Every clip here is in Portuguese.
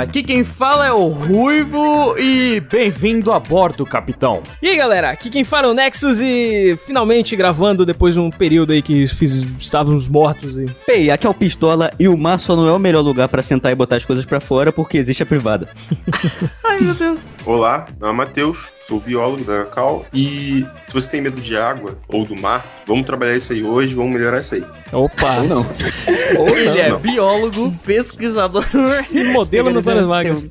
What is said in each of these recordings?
Aqui quem fala é o Ruivo e bem-vindo a bordo, capitão. E aí galera, aqui quem fala é o Nexus e finalmente gravando depois de um período aí que fiz, estávamos mortos e... Ei, aqui é o Pistola e o mar só não é o melhor lugar pra sentar e botar as coisas pra fora porque existe a privada. Ai, meu Deus. Olá, meu nome é Matheus, sou biólogo da Cal e se você tem medo de água ou do mar, vamos trabalhar isso aí hoje, vamos melhorar isso aí. Opa! Ou não. Ele é não. biólogo, pesquisador E modelo nas horas vagas.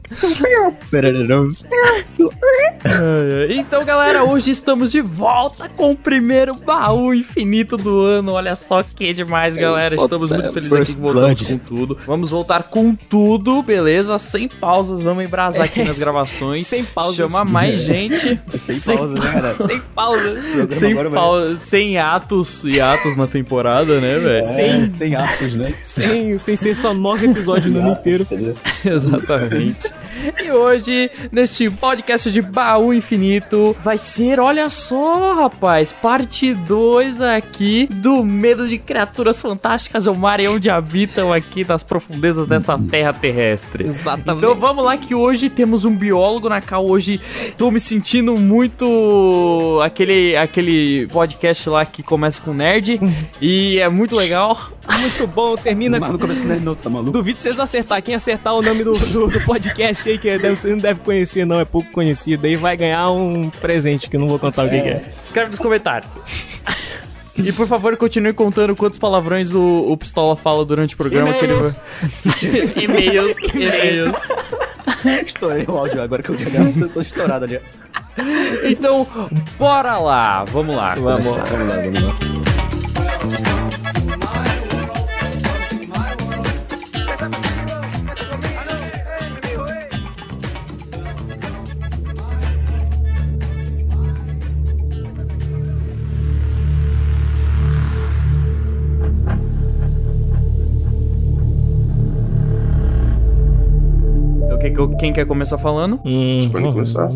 Então, galera, hoje estamos de volta com o primeiro baú infinito do ano. Olha só que demais, galera. Estamos muito felizes aqui que voltamos com tudo. Vamos voltar com tudo, beleza? Sem pausas, vamos embrasar aqui nas gravações. Sem pausas. Chamar mais gente. Sem pausa, né, cara? Sem pausa. Sem, Agora pausa, sem atos e atos na temporada, né, velho? Sem, sem atos, né? Sem, sem ser só nove episódios no ano inteiro. Exatamente. E hoje, neste podcast de Baú Infinito, vai ser, olha só, rapaz, parte 2 aqui do medo de criaturas fantásticas ao mar e onde habitam aqui nas profundezas dessa terra terrestre. Exatamente. Então vamos lá que hoje temos um biólogo na Hoje tô me sentindo muito aquele aquele podcast lá que começa com nerd e é muito legal. Muito bom, termina Mas no começo que não é novo, tá maluco? Duvido vocês acertar. Quem acertar o nome do, do, do podcast aí, que deve, você não deve conhecer, não, é pouco conhecido, aí vai ganhar um presente que eu não vou contar o que, que é. Escreve nos comentários. E por favor, continue contando quantos palavrões o, o Pistola fala durante o programa. Que ele e-mails, e-mails. Estourei o áudio agora que eu chegar, eu tô estourado ali. Então, bora lá. Vamos lá. Vamos. Vamos lá, vamos lá. Quem, quem quer começar falando? Hum, Pode começar?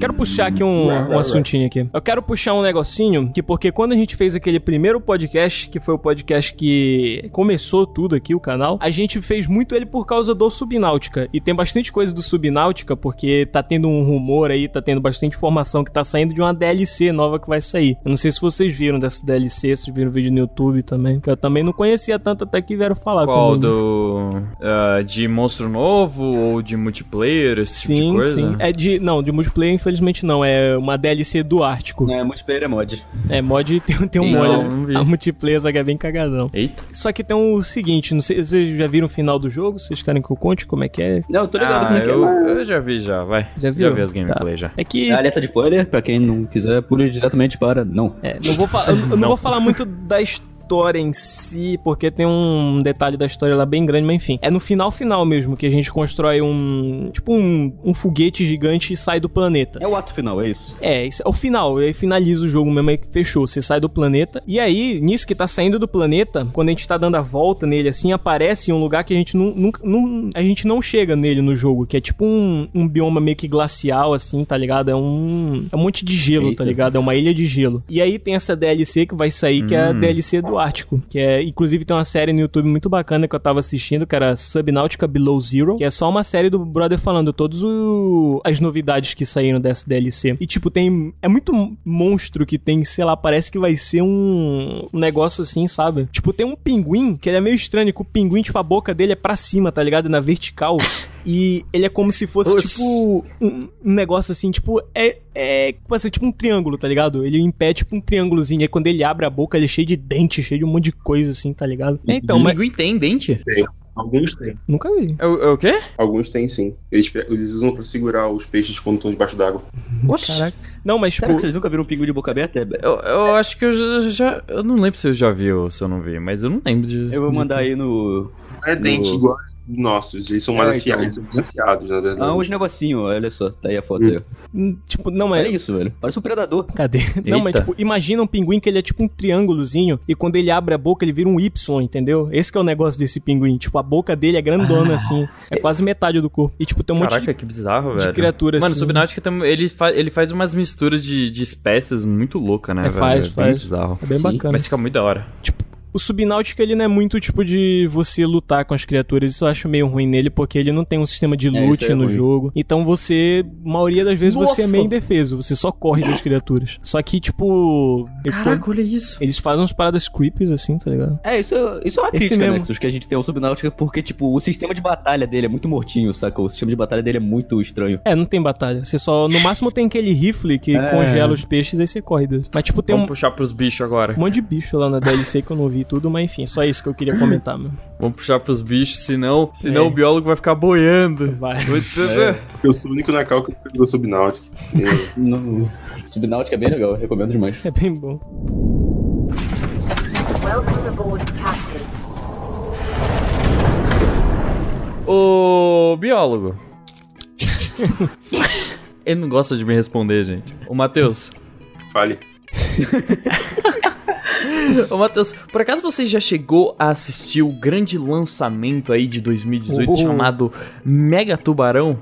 Quero puxar aqui um, um assuntinho aqui. Eu quero puxar um negocinho que porque quando a gente fez aquele primeiro podcast, que foi o podcast que começou tudo aqui, o canal, a gente fez muito ele por causa do Subnáutica. E tem bastante coisa do Subnáutica, porque tá tendo um rumor aí, tá tendo bastante informação que tá saindo de uma DLC nova que vai sair. Eu não sei se vocês viram dessa DLC, se viram o vídeo no YouTube também, que eu também não conhecia tanto até que vieram falar Qual comigo. do. ah, de monstro novo ou de multiplayer? Esse tipo de Sim, coisa? sim. É de. Não, de multiplayer, infelizmente não. É uma DLC do Ártico. Não, é multiplayer é mod. É, mod tem, tem um Não, mod. não vi. A multiplayer só que é bem cagadão. Eita. Só que tem o seguinte, não sei, vocês já viram o final do jogo? Vocês querem que eu conte como é que é? Não, eu tô ligado Ah, como é que é, eu, mas... eu já vi, já, vai. Já viu? Já vi as gameplay Tá. já. É que É alerta de spoiler, pra quem não quiser, pule diretamente para não. É, não vou fa- eu, eu não, vou falar muito da história em si, porque tem um detalhe da história lá bem grande, mas enfim. É no final final mesmo que a gente constrói um. Tipo um, um foguete gigante e sai do planeta. É o ato final, é isso. É, isso é o final, aí finaliza o jogo mesmo, aí que fechou, você sai do planeta. E aí, nisso que tá saindo do planeta, quando a gente tá dando a volta nele assim, aparece um lugar que a gente não, nunca, não, a gente não chega nele no jogo, que é tipo um, um bioma meio que glacial assim, tá ligado? É um, é um monte de gelo, Eita. tá ligado? É uma ilha de gelo. E aí tem essa DLC que vai sair, que é a DLC do Ártico, que é, inclusive tem uma série no YouTube muito bacana que eu tava assistindo, que era Subnautica Below Zero, que é só uma série do brother falando todas as novidades que saíram dessa DLC. E tipo, tem é muito monstro que tem, sei lá, parece que vai ser um, um negócio assim, sabe? Tipo, tem um pinguim, que ele é meio estranho, que o pinguim, tipo, a boca dele é pra cima, tá ligado? Na vertical. E ele é como se fosse, Oxi. tipo, um, um negócio assim, tipo, é, é vai ser tipo um triângulo, tá ligado? Ele impede tipo um triângulozinho. Aí quando ele abre a boca, ele é cheio de dente, cheio de um monte de coisa assim, tá ligado? É, então, mas Pinguim tem dente? Alguns têm. nunca vi. É o, é o quê? Alguns têm sim. Eles, eles usam pra segurar os peixes quando estão debaixo d'água. Oxi. Caraca. Não, mas tipo, Será que vocês nunca viram um pinguim de boca aberta? Eu, eu acho que eu já, já- Eu não lembro se eu já vi ou se eu não vi, mas eu não lembro de. Eu vou de mandar ter. aí no. Não é dente No- igual nossos. Eles são mais É, afiados, então. eles são afiados, na verdade. Ah, uns negocinhos, olha só. Tá aí a foto aí. Hum, Tipo, não, Olha é. isso, velho. Parece um predador. Cadê? Não, mas Eita. tipo, imagina um pinguim que ele é tipo um triângulozinho e quando ele abre a boca ele vira um Y, entendeu? Esse que é o negócio desse pinguim. Tipo, a boca dele é grandona assim. É quase metade do corpo. E tipo, tem um monte Caraca, de que bizarro, de velho. criatura Mano, assim. Subnáutica tem- ele, fa ele faz umas misturas de, de espécies muito louca, né, É, velho? faz, é bem faz. bizarro. É bem Sim. bacana. Mas fica muito da hora. O Subnáutica, ele não é muito tipo de você lutar com as criaturas. Isso eu acho meio ruim nele, porque ele não tem um sistema de É, loot aí é no ruim. jogo. Então você, maioria das vezes, você é Nossa! meio indefeso. Você só corre das criaturas. Só que, tipo. eu- Caraca, olha isso. Eles fazem umas paradas creepies assim, tá ligado? É, isso, isso é uma Esse crítica, mesmo. Nexus, que a gente tem ao Subnáutica, porque, tipo, o sistema de batalha dele é muito mortinho, saca? O sistema de batalha dele é muito estranho. É, não tem batalha. Você só. No máximo tem aquele rifle que É. congela os peixes, aí você corre. Mas, tipo, tem Vamos um, puxar pros bichos agora. um monte de bicho lá na DLC que eu não vi tudo, mas enfim, só isso que eu queria comentar, mano. Vamos puxar pros bichos, senão, senão É. o biólogo vai ficar boiando. Vai. Muito- Eu sou o único na cal que pegou Subnáutica. É, No... Subnáutica é bem legal, recomendo demais. É bem bom. Welcome aboard, Captain. Ô, biólogo. Ele não gosta de me responder, gente. Ô, Matheus. Fale. Ô, Matheus, por acaso você já chegou a assistir o grande lançamento aí de 2018 Oh. chamado Mega Tubarão?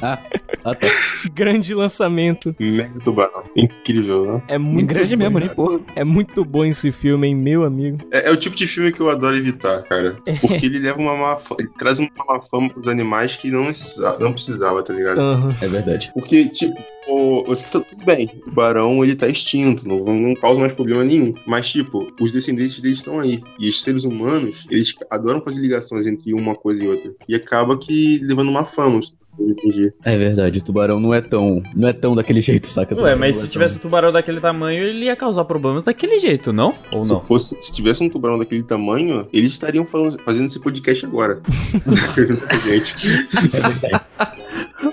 Ah, ah tá. Grande lançamento. Mega Tubarão. Incrível, né? É muito grande mesmo, nem porra. É muito bom esse filme, hein, meu amigo. É, é o tipo de filme que eu adoro evitar, cara. Porque ele leva uma má fama, ele traz uma má fama pros animais que não precisava, não precisava tá ligado? Aham. É verdade. Porque, tipo, o, você tá tudo bem, o tubarão ele tá extinto, não, não causa mais problema nenhum. Mas, tipo, os descendentes deles estão aí. E os seres humanos, eles adoram fazer ligações entre uma coisa e outra. E acaba que levando uma fama, entendi. É verdade, o tubarão não é tão. Não é tão daquele jeito, saca? Ué, mas Não é se tivesse um tubarão daquele tamanho, ele ia causar problemas daquele jeito, não? Ou não? Se, fosse, se tivesse um tubarão daquele tamanho, eles estariam falando, fazendo esse podcast agora. Gente.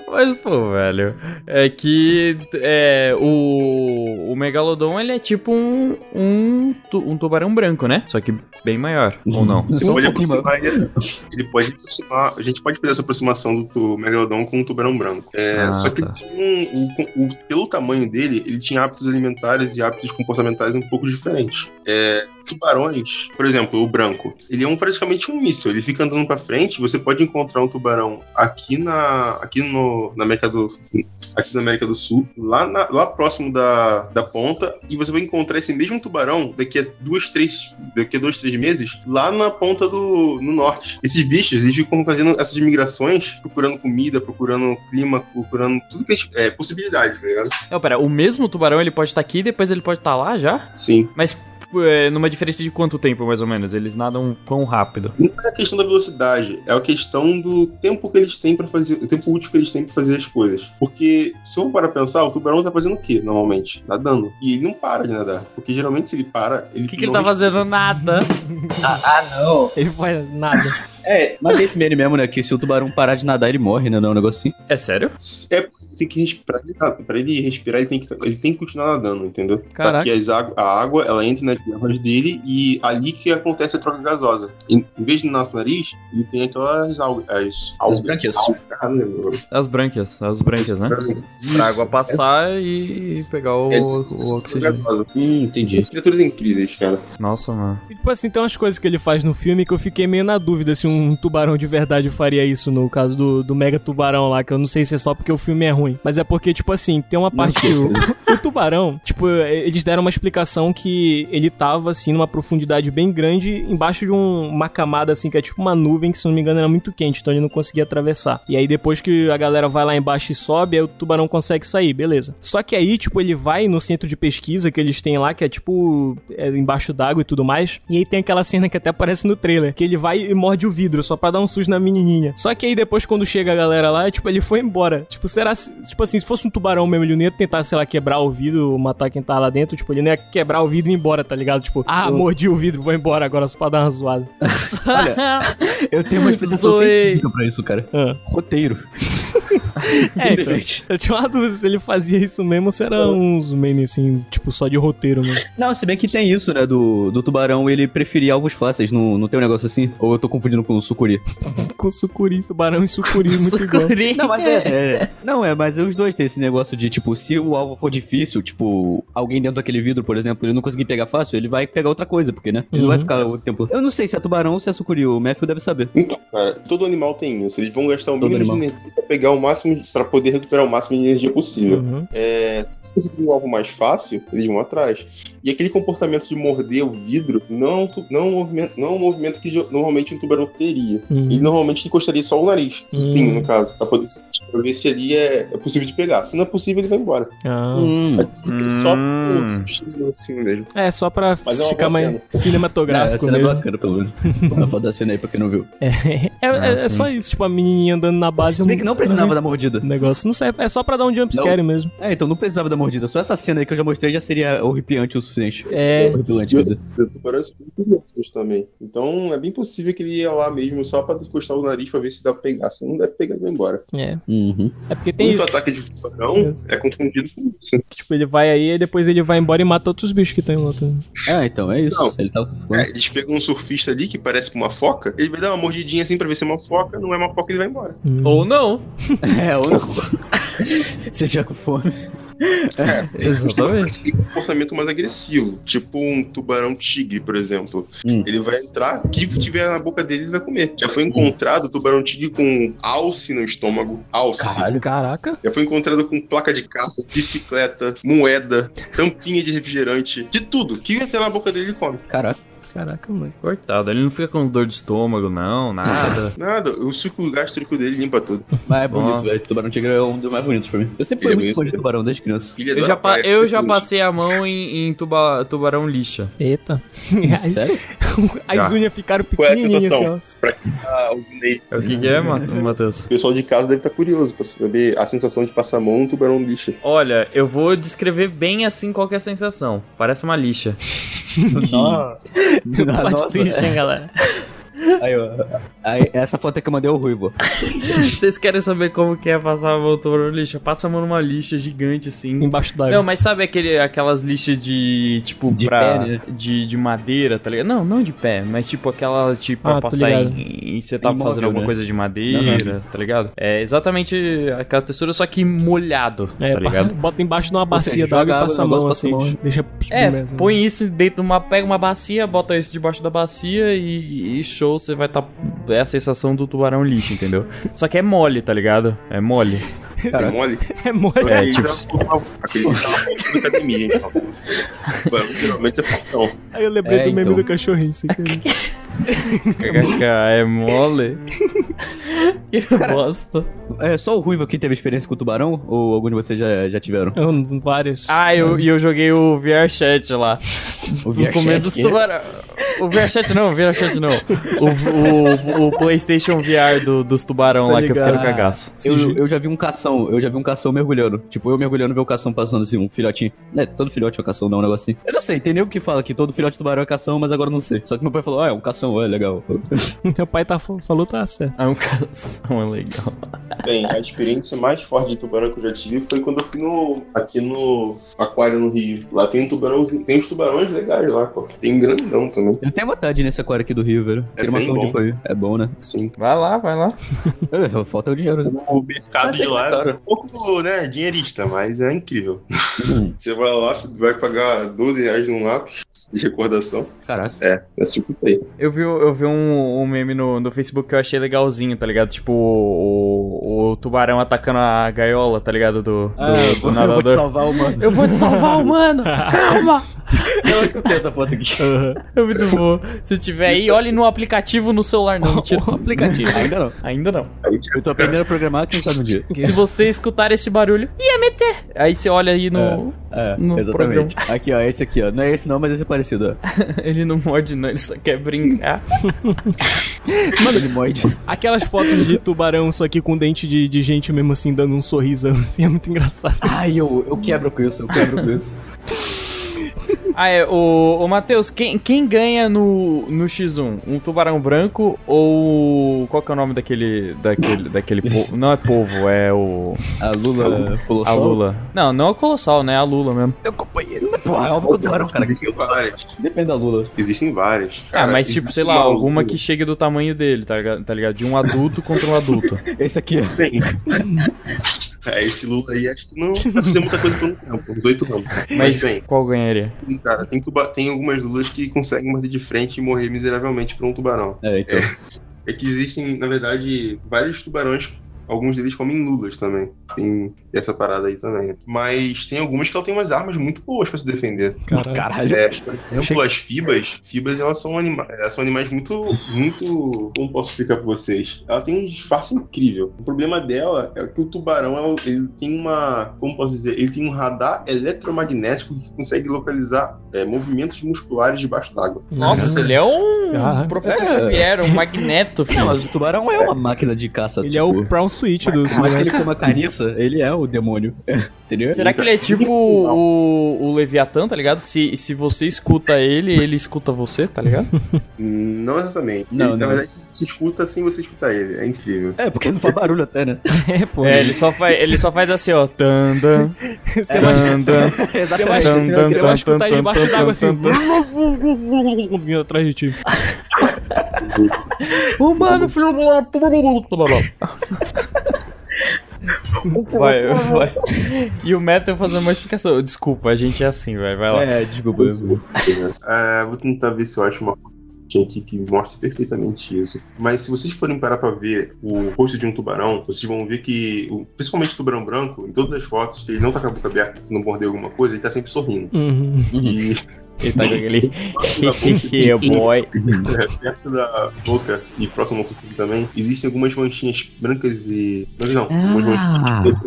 Mas, pô, velho, é que é, o, o Megalodon, ele é tipo um, um, tu- um tubarão branco, né? Só que bem maior, ou não? Você Só um pouquinho ele, pode aproximar, a gente pode fazer essa aproximação do Megalodon com o tubarão branco. É, Ah, só que tá. ele tinha um- o- o- pelo tamanho dele, ele tinha hábitos alimentares e hábitos comportamentais um pouco diferentes. É, tubarões, por exemplo, o branco, ele é um, praticamente um míssil. Ele fica andando pra frente. Você pode encontrar um tubarão aqui na, aqui no, na América do, aqui na América do Sul, lá, na- lá próximo da, da ponta, e você vai encontrar esse mesmo tubarão daqui a duas, três, daqui a dois, três meses, lá na ponta do no norte. Esses bichos, eles ficam fazendo essas migrações, procurando comida, procurando clima, procurando tudo que é, é possibilidades, tá ligado? Não, pera, o mesmo tubarão, ele pode estar aqui e depois ele pode estar lá já? Sim. Mas é, numa diferença de quanto tempo, mais ou menos? Eles nadam quão rápido? Não é a questão da velocidade, é a questão do tempo que eles têm para fazer, o tempo útil que eles têm pra fazer as coisas. Porque se eu for para pensar, o tubarão tá fazendo o quê, normalmente? Nadando. E ele não para de nadar. Porque geralmente se ele para, ele O que, que ele tá fazendo? Nada. Ah, não. Ele faz nada. É, mas tem esse meme mesmo, né? Que se o tubarão parar de nadar, ele morre, né? Não é um negócio assim. É sério? É porque tem que respirar. Pra ele respirar, ele tem que, ele tem que continuar nadando, entendeu? Caraca. Pra que as águ- a água ela entre nas garras dele e ali que acontece a troca gasosa. Em, em vez de no nosso nariz, ele tem aquelas algas. As, algas. brânquias. Ah, não lembro. As brânquias, as brânquias, né? Pra água passar e pegar o, É, o oxigênio. gasosa. Hum, entendi. As criaturas incríveis, cara. Nossa, mano. E, tipo assim, tem umas coisas que ele faz no filme que eu fiquei meio na dúvida se um tubarão de verdade faria isso no caso do, do mega tubarão lá, que eu não sei se é só porque o filme é ruim. Mas é porque, tipo assim, tem uma parte que o, o tubarão, tipo, eles deram uma explicação que ele tava, assim, numa profundidade bem grande, embaixo de um- uma camada, assim, que é tipo uma nuvem, que se não me engano era muito quente, então ele não conseguia atravessar. E aí depois que a galera vai lá embaixo e sobe, aí o tubarão consegue sair, beleza. Só que aí, tipo, ele vai no centro de pesquisa que eles têm lá, que é tipo é, embaixo d'água e tudo mais. E aí tem aquela cena que até aparece no trailer, que ele vai e morde o vidro só pra dar um susto na menininha. Só que aí depois quando chega a galera lá, tipo, ele foi embora. Tipo, será tipo assim, se fosse um tubarão mesmo, ele não ia tentar, sei lá, quebrar o vidro, matar quem tá lá dentro, tipo, ele não ia quebrar o vidro e ir embora, tá ligado? Tipo, ah, mordi o vidro, vou embora agora só pra dar uma zoada. Olha, eu tenho uma explicação científica pra isso, cara. Ah. Roteiro. É, então, eu tinha uma dúvida se ele fazia isso mesmo ou se era uns meme assim, tipo, só de roteiro mesmo. Não, se bem que tem isso, né? Do, do tubarão, ele preferia alvos fáceis. Não, não tem um negócio assim? Ou eu tô confundindo com o sucuri? Com sucuri, tubarão e sucuri, muito igual. Sucuri. Não, mas é, é- Não, é, mas os dois têm esse negócio de, tipo, se o alvo for difícil, tipo, alguém dentro daquele vidro, por exemplo, ele não conseguir pegar fácil, ele vai pegar outra coisa, porque, né? Ele não vai Uhum. ficar o tempo. Eu não sei se é tubarão ou se é sucuri, o Matthew deve saber. Então, cara, todo animal tem isso. Eles vão gastar o Todo mínimo de energia pra pegar o máximo, de- pra poder recuperar o máximo de energia possível. Uhum. É, se você um alvo mais fácil, eles vão atrás. E aquele comportamento de morder o vidro não é um, não é um movimento, não é um movimento que normalmente um tubarão teria. Uhum. Ele normalmente encostaria só o nariz, Hum. sim, no caso, pra poder pra ver se ali é, é possível de pegar. Se não é possível, ele vai embora. Ah. Hum. É só Hum. assim mesmo. É, só pra Mas é uma ficar boa mais cena. É, cinematográfico essa cena é mesmo. bacana, pelo menos. A foto da cena aí pra quem não viu. É, é, é- é sim. só isso, tipo, a menininha andando na base. Se bem que não precisava da mordida. O negócio não serve, é só pra dar um jumpscare mesmo. É, então não precisava da mordida. Só essa cena aí que eu já mostrei já seria horripiante o suficiente. É, Horripilante, quer dizer. Tubarões são muito grandes também. Então é bem possível que ele ia lá mesmo só pra encostar o nariz pra ver se dá pra pegar. Se não deve pegar, ele vai embora. é. Uhum. É porque tem Muito isso. ataque de tubarão é confundido com isso. Tipo, ele vai aí e depois ele vai embora e mata outros bichos que tem em volta. Ah, então é isso. Não. Ele tá. É, eles pegam um surfista ali que parece com uma foca, ele vai dar uma mordidinha assim pra ver se é uma foca, não é uma foca, ele vai embora. Hum. Ou não. É, ou não. Você já com fome. Exatamente. Tem um comportamento mais agressivo, tipo um tubarão tigre, por exemplo. Hum. Ele vai entrar, o que tiver na boca dele, ele vai comer. Já foi encontrado tubarão tigre com alce no estômago. Alce. Caralho. Caraca. Já foi encontrado com placa de carro, bicicleta, moeda, tampinha de refrigerante, de tudo. O que vai ter na boca dele, ele come. Caraca. Caraca, mano. Coitado, ele não fica com dor de estômago, não, nada. Nada, o suco gástrico dele limpa tudo. Mas é bonito, Nossa. velho. Tubarão tigre é um dos mais bonitos pra mim. Eu sempre fui é muito fã de tubarão desde criança. Ele Eu já, praia, eu já principalmente. passei a mão em, em tuba- tubarão lixa. Eita. Sério? as Já. unhas ficaram Qual é a pequenininhas assim, sensação? ó. Ah, o Ney. É O que, que é, Ma- Matheus? O pessoal de casa deve estar curioso pra saber a sensação de passar a mão no tubarão lixa. Olha, eu vou descrever bem assim qual que é a sensação. Parece uma lixa. Nossa. Plot twist, hein, galera. Aí, ó. Aí, essa foto é que eu mandei ao Ruivo. Vocês querem saber como que é passar a mão no lixa? Passa a mão numa lixa gigante assim. Embaixo d'água. Não, mas sabe aquele, aquelas lixas de, tipo, De pra... pé, né? de, de madeira, tá ligado? Não, não de pé, mas tipo aquela, tipo, pra Ah, tô passar em... em- Você tá Imóvel, fazendo alguma né? coisa de madeira, tá ligado? É exatamente aquela textura, só que molhado, É, tá ligado? bota embaixo de uma bacia d'água e água passa a mão assim. passa a mão. Deixa É, né? põe isso dentro de uma... Pega uma bacia, bota isso debaixo da bacia e, e show, você vai tá... É a sensação do tubarão lixo, entendeu? Só que é mole, tá ligado? É mole. É mole? É mole. É, tipo- Aquele que tava academia, geralmente é fortão. Aí eu lembrei É, do meme então. do cachorrinho, sem querer. KKK, é mole. Que bosta. É só o Ruivo que teve experiência com tubarão? Ou algum de vocês já, já tiveram? Eu- Vários. Ah, eu, e eu joguei o VR Chat lá. O Do comer dos tubarão. O VR Chat não, o VR Chat não. O, o, o PlayStation VR do- dos tubarão Tá lá que eu fiquei no ligado. cagaço. Eu, eu já vi um cação, eu já vi um cação mergulhando. Tipo, eu mergulhando ver o cação passando assim, um filhotinho. É, todo filhote é um cação, não, um negócio assim. Eu não sei, tem nem o que fala que todo filhote de tubarão é cação, mas agora eu não sei. Só que meu pai falou, ah, é um cação, é legal. Teu pai tá, falou, tá certo. É um cação é legal. Bem, a experiência mais forte de tubarão que eu já tive foi quando eu fui no, aqui no aquário no Rio. Lá tem um tubarãozinho, tem uns tubarões legais lá, pô. Tem um grandão também. Eu tenho vontade nesse aquário aqui do Rio, velho. É bem bom. ir. É bom, né? Sim. Vai lá, vai lá. É, Falta o dinheiro, né? O mercado Mas de é lá é um pouco, né, dinheirista, mas é incrível. Hum, Você vai lá, você vai pagar 12 reais num lápis de recordação. Caraca. É, esse tipo aí. Eu vi, eu vi um, um meme no, no Facebook que eu achei legalzinho, tá ligado? Tipo, o, o tubarão atacando a gaiola, tá ligado? Do, do, Ah, do eu vou te nadador. salvar, mano. Eu vou te salvar, mano! Calma! Eu escutei essa foto aqui. É muito bom. Se tiver aí, olhe no aplicativo no celular, não. Mentira. O aplicativo. Ainda não. Ainda não. Eu tô aprendendo a programar, quem sabe um dia. Se você escutar esse barulho, ia meter. Aí você olha aí no. É, No exatamente. Aqui, ó, esse aqui, ó. Não é esse não, mas esse é parecido, ó. Ele não morde, não, ele só quer brincar. Mano, ele morde. Aquelas fotos de tubarão, só que com dente de, de gente mesmo assim, dando um sorrisão assim, é muito engraçado. Ai, eu, eu quebro com isso, eu quebro com isso. Ah, é, o, o Matheus, quem, quem ganha no, no X1? Um tubarão branco ou. Qual que é o nome daquele. daquele, daquele po- Não é povo, é o. A Lula pulou A Lula. Não, não é o Colossal, né? É a Lula mesmo. Porra, é óbvio que o tubarão, cara. Existem várias. Depende da Lula. Existem várias. Ah, mas tipo, existe sei lá, uma alguma que chegue do tamanho dele, tá ligado? Tá ligado? De um adulto contra um adulto. Esse aqui, ó. É, esse Lula aí acho que não vai fazer muita coisa por um tempo, uns oito anos. Mas bem, qual ganharia? cara, tem, tuba tem algumas Lulas que conseguem bater de frente e morrer miseravelmente por um tubarão. É, então. É que existem, na verdade, vários tubarões, alguns deles comem lulas também. Tem essa parada aí também. Mas tem algumas que ela tem umas armas muito boas pra se defender. Caralho. Caralho. É, por exemplo, as fibas, fibas elas são, anima elas são animais muito, muito. Como posso explicar pra vocês? Ela tem um disfarce incrível. O problema dela é que o tubarão ela- ele tem uma. Como posso dizer? Ele tem um radar eletromagnético que consegue localizar é, movimentos musculares debaixo d'água. Nossa, ele é um Caraca. professor É. Xavier, um magneto, Não, filho. mas o tubarão é uma máquina de caça. Ele tipo, é o Brown Switch do Por mais que ele Superman. coma carniça, ele é o demônio. Entendeu? Será que ele é tipo o, o Leviatã, tá ligado? Se, se você escuta ele, ele escuta você, tá ligado? Não exatamente. Não, Ele, Na não. verdade, se escuta sem você escutar ele. É incrível. É, porque não faz barulho até, né? É, pô. É, ele só faz, ele só faz assim, ó. Tanda, Você vai, tanda. você vai, Tum, você vai escutar ele embaixo d'água assim. tum, Vindo atrás de ti. Humano, filho Vai, vai. E o Metal fazendo uma explicação. Desculpa, a gente é assim, vai, vai lá. É, desculpa. Ah, vou tentar ver se eu acho uma gente que mostra perfeitamente isso. Mas se vocês forem parar pra ver o rosto de um tubarão, vocês vão ver que, principalmente o tubarão branco, em todas as fotos, ele não tá com a boca aberta, se não morder alguma coisa, ele tá sempre sorrindo. Uhum. E Ele tá com aquele. yeah, boy. é, perto da boca e próximo ao focinho também, existem algumas manchinhas brancas e. Não, não, algumas manchinhas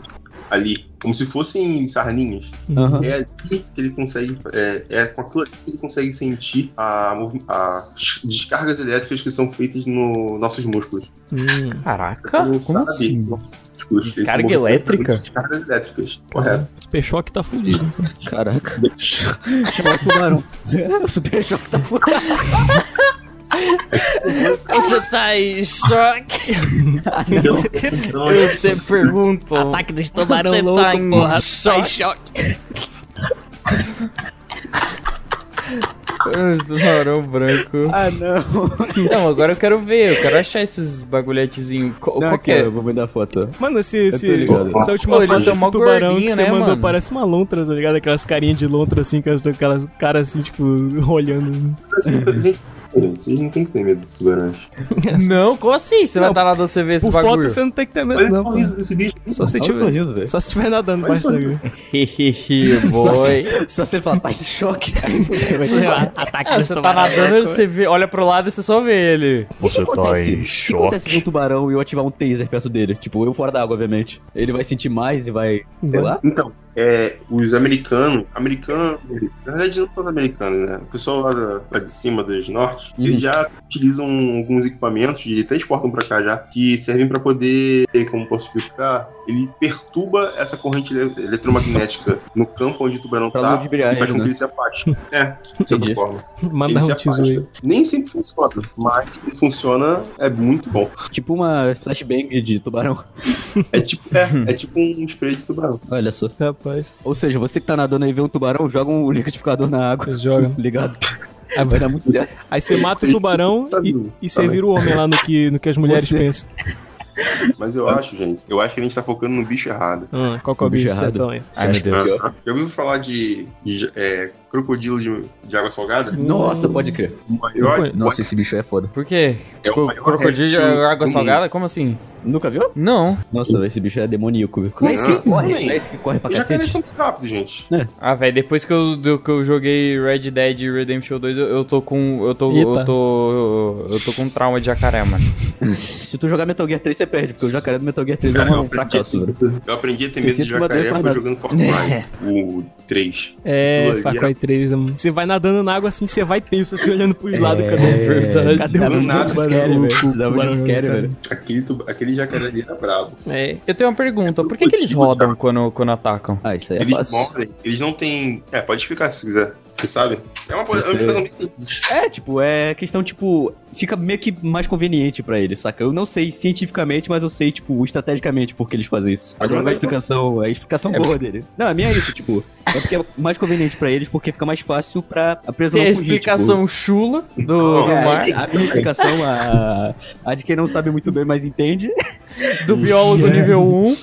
ali, como se fossem sarninhas. Aham. É ali que ele consegue. É, é com aquilo ali que ele consegue sentir as descargas elétricas que são feitas nos nossos músculos. Hum. Caraca, Não como sabe, assim? músculos, esse Descarga elétrica? Descargas elétricas, correto. Super Choque tá fudido. então. Caraca. Chamar o tubarão. super choque tá furado. Você tá em choque? Então, então, Eu te pergunto. Ataque dos tubarão Você louco, tá em porra. choque? choque. Tubarão branco. Ah, não. Não, agora eu quero ver. Eu quero achar esses bagulhetezinhos. Qual, Não, qual aqui, é? ó, vou mandar foto. Mano, esse, esse, essa última Pô, fase são desse tubarão que você né, mandou mano? parece uma lontra, tá ligado? Aquelas carinhas de lontra assim, com as- aquelas caras assim, tipo, olhando. Vocês não tem que ter medo desses tubarões. Não, como assim? Você vai Não, estar nadando você vê esse Por bagulho? foto você não tem que ter medo, Olha esse não. sorriso desse bicho. Só se tiver, sorriso, velho. só se tiver nadando Olha embaixo o d'água. Hehehe, Só boy. se, só se ele falar, tá em choque. Vai Ataque Ah, você tá nadando, você vê, olha pro lado e você só vê ele. O que acontece? O que acontece se um tubarão e eu ativar um taser perto dele? Tipo, eu fora da água, obviamente. Ele vai sentir mais e vai. Sei lá. Então, é, os americanos, americanos, na verdade não só os americanos, né? O pessoal lá, da- lá de cima dos norte, Uhum. eles já utilizam alguns equipamentos e até exportam pra cá já, que servem pra poder, como posso explicar, ele perturba essa corrente ele- eletromagnética no campo onde o tubarão Pra tá e faz com né? que ele se afaste. É, de certa Entendi. forma. Manda Ele um se teaser. Nem sempre funciona, mas se funciona, é muito bom. Tipo uma flashbang de tubarão. É tipo, é, é tipo um spray de tubarão. Olha só. Rapaz, Ou seja, você que tá nadando aí e vê um tubarão, joga um liquidificador na água. eles jogam. Ligado? Aí vai dar muito certo. Aí você mata o tubarão e, e você vira o homem lá no que, no que as mulheres Você- pensam. Mas eu acho, gente, eu acho que a gente tá focando no bicho errado. Ah, qual que é o O bicho bicho errado. aí? Ai, meu Deus. Ah, Já ouviu falar de, de, é, crocodilo de, de água salgada? Nossa, pode crer. O maior, Nossa, esse bicho é foda. Por quê? É o maior Crocodilo de água salgada? Como assim? Nunca viu? Não. Nossa, esse bicho é demoníaco. Como assim? Corre. É esse que corre pra Os jacarés cacete? são muito rápidos, gente. Ah, velho, depois que eu, do- que eu joguei Red Dead Redemption 2, eu, eu tô com. Eu tô. Eita. Eu tô. Eu tô com trauma de jacaré, mano. Se tu jogar Metal Gear 3, você perde, porque o jacaré do Metal Gear 3 é um fracasso, velho. Eu aprendi a ter medo de jacaré foi jogando Far Cry, o 3. É, Far Cry 3. mano. Você vai nadando na água assim, você vai tenso, assim, olhando pros lados. Cadê? verdade. Cadê o nada, scary, velho. Muito tubarão, scary, velho. Aquele, tu- aquele jacaré ali era brabo. É. Eu tenho uma pergunta: por que, que eles rodam quando, quando atacam? Ah, isso aí é Eles fácil. morrem, eles não têm. É, pode explicar se quiser. Você sabe? É uma, Eu é. É, tipo, é questão, tipo, fica meio que mais conveniente pra eles, saca? Eu não sei cientificamente, mas eu sei, tipo, estrategicamente por que eles fazem isso. Pode Agora mandar a explicação, é a explicação É boa dele. Não, a minha é isso, tipo, é porque é mais conveniente pra eles porque fica mais fácil pra a presa não a fugir, explicação chula do, Não, do Tipo, Mark, é, a minha explicação, a, a de quem não sabe muito bem, mas entende. do biólogo nível 1.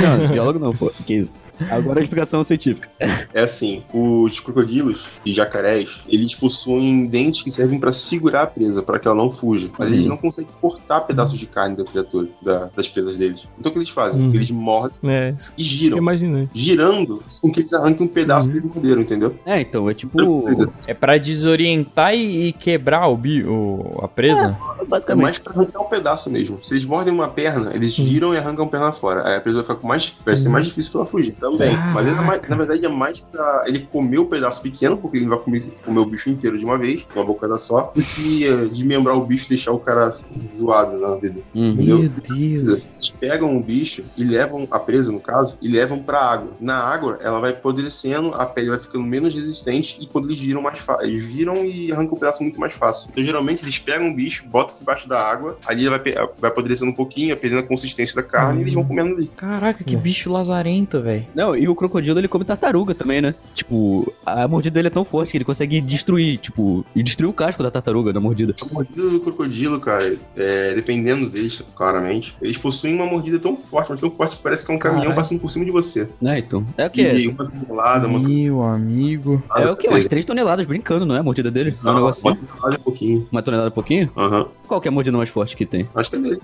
Não, biólogo não, pô. Que isso? Agora a explicação científica. É assim, os crocodilos e jacarés, eles possuem dentes que servem pra segurar a presa, pra que ela não fuja. Mas eles não conseguem cortar pedaços de carne da criatura, da- das presas deles. Então o que eles fazem? Uhum. Eles mordem É, e giram. imaginei. Girando com que eles arranquem um pedaço Uhum. do morderam, entendeu? É, então, é tipo. É pra desorientar e, quebrar o, bi, o a presa? É Basicamente. mais pra arrancar um pedaço mesmo. Se eles mordem uma perna, eles giram e arrancam a perna fora. Aí a presa vai ficar com mais. Vai ser mais difícil pra ela fugir também. Mas é mais- na verdade é mais pra ele comer o pedaço pequeno, porque ele vai comer, comer o bicho inteiro de uma vez, uma bocada só, do que eh, desmembrar o bicho e deixar o cara zoado na vida. Uhum. Entendeu? Meu Deus. Eles pegam o bicho e levam a presa, no caso, e levam pra água. Na água, ela vai apodrecendo, a pele vai ficando menos resistente e quando eles giram mais fácil. Eles viram e arrancam o pedaço muito mais fácil. Então, geralmente, eles pegam o bicho, botam debaixo da água, ali ele vai, vai apodrecendo um pouquinho, perdendo a consistência da carne e eles vão comendo ali. Caraca, que bicho lazarento, velho. Não, e o crocodilo ele come tartaruga também, né? Tipo, a mordida dele é tão forte que ele consegue destruir, tipo, e destruir o casco da tartaruga na mordida. A mordida do crocodilo, cara, é, dependendo deles, claramente, eles possuem uma mordida tão forte, mas tão forte que parece que é um caminhão Caralho. passando por cima de você. Né, então? É o que? E É, uma tonelada, uma Meu amigo. é o que? Umas 3 toneladas brincando, não é? A mordida dele? Não é um Não, negócio uma tonelada e pouquinho. Uma tonelada e pouquinho? Aham. Qual que é a mordida mais forte que tem? Acho que é dele.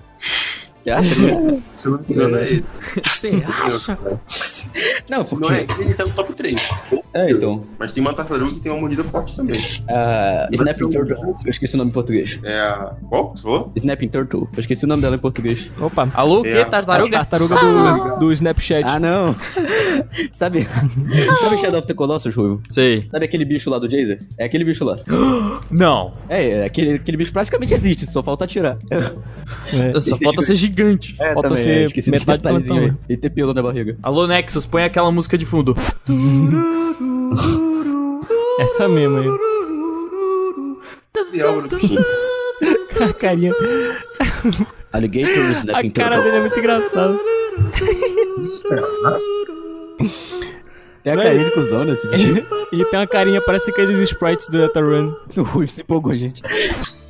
Você acha? Se eu não me engano, é ele. Você acha? não, Se não é porque... ele, tá no top 3. É, então. Mas tem uma tartaruga que tem uma mordida forte também. Ah, Snapping Turtle. Eu esqueci o nome em português. É a. Qual? Você falou? Snapping Turtle. Eu esqueci o nome dela em português. Opa. Alô, o É. que? Tartaruga? Tartaruga do, do Snapchat. Ah, não! Sabe? Sabe of the Colossus, Ruivo? Sei. Sabe aquele bicho lá do Jazer? É aquele bicho lá. Não. É, é aquele, aquele bicho praticamente existe, só falta atirar. É. Só falta ser gigante. É, Falta também, ser é, esqueci desse metade do detalhezinho aí. tamanho. E ter pelo na barriga. Alô, Nexus, põe aquela música de fundo. Essa mesmo aí. A carinha. Alligator A cara dele é muito engraçada. Tem a carinha de cuzão nesse bicho. Ele tem uma carinha, parece aqueles sprites do Deltarune. o Ruivo se empolgou, gente.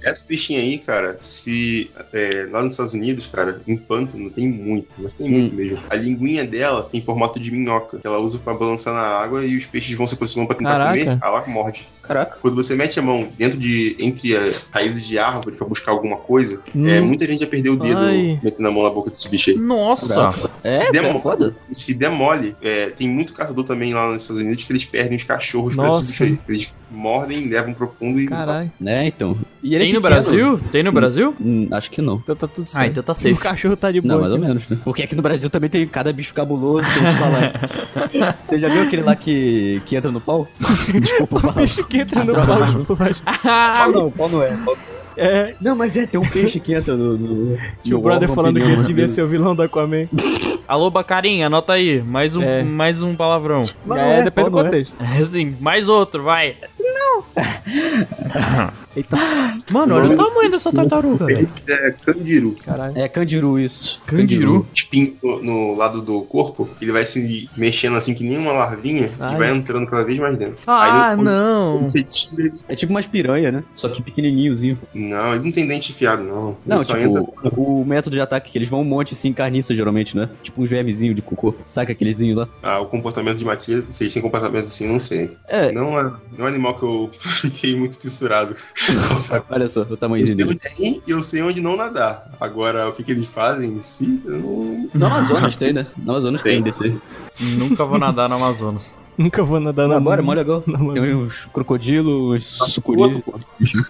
Essa peixinha aí, cara, se. é, lá nos Estados Unidos, cara, em pântano tem muito, mas tem muito mesmo. A linguinha dela tem formato de minhoca, que ela usa pra balançar na água e os peixes vão se aproximando pra tentar Caraca. comer, ela morde. Caraca. Quando você mete a mão dentro de. entre as raízes de árvore pra buscar alguma coisa, Hum. é, muita gente já perdeu o dedo Ai. metendo a mão na boca desse bicho aí. Nossa. É, se, cara, demo- foda. se demole, é, tem muito caçador também lá nos Estados Unidos que eles perdem os cachorros pra Nossa. esse bicho aí. Eles mordem, levam pro fundo e. Caralho. Né, então. E ele é Tem no pequeno. Brasil? Tem no Brasil? Hum, acho que não. Então tá tudo certo. Ah, então tá safe. O cachorro tá de boa. Não, mais ou menos, né? Porque aqui no Brasil também tem cada bicho cabuloso que a gente fala. Você já viu aquele lá que, que entra no pau? Desculpa o bicho que entra no pau. Pau não, pau não é. Pau- É, Não, mas é, tem um peixe que entra no. no tinha o brother falando que esse devia ser o vilão do Aquaman. Alô, Bacarinha, anota aí. Mais um, É. mais um palavrão. Mas é, não é, depende do não é. contexto. É assim, mais outro, vai. Eita, Mano, olha o tamanho dessa tartaruga, velho. É candiru. caralho. É candiru isso. Candiru. espinho no, lado do corpo, ele vai se mexendo assim que nem uma larvinha Ai. e vai entrando cada vez mais dentro. Ah, não. Tira, É tipo umas piranha, né? Só que pequenininhozinho. não, ele não tem dente enfiado, não. Não, ele tipo, entra- o método de ataque que eles vão um monte assim, carniça geralmente, né? Tipo uns vermezinhos de cocô. Saca aquelezinho lá? Ah, o comportamento de matilha, se eles têm comportamento assim, não sei. É, Não é, não é um animal que eu fiquei muito fissurado. Olha só, o Eu tamanhozinho sei dele. e eu sei onde não nadar. Agora, o que, que eles fazem em si, eu não. No Amazonas tem, né? No Amazonas tem, Tem. aí. Nunca vou nadar no Amazonas. Nunca vou nadar na Não, bora, mó legal. Tem uns crocodilos, sucuri.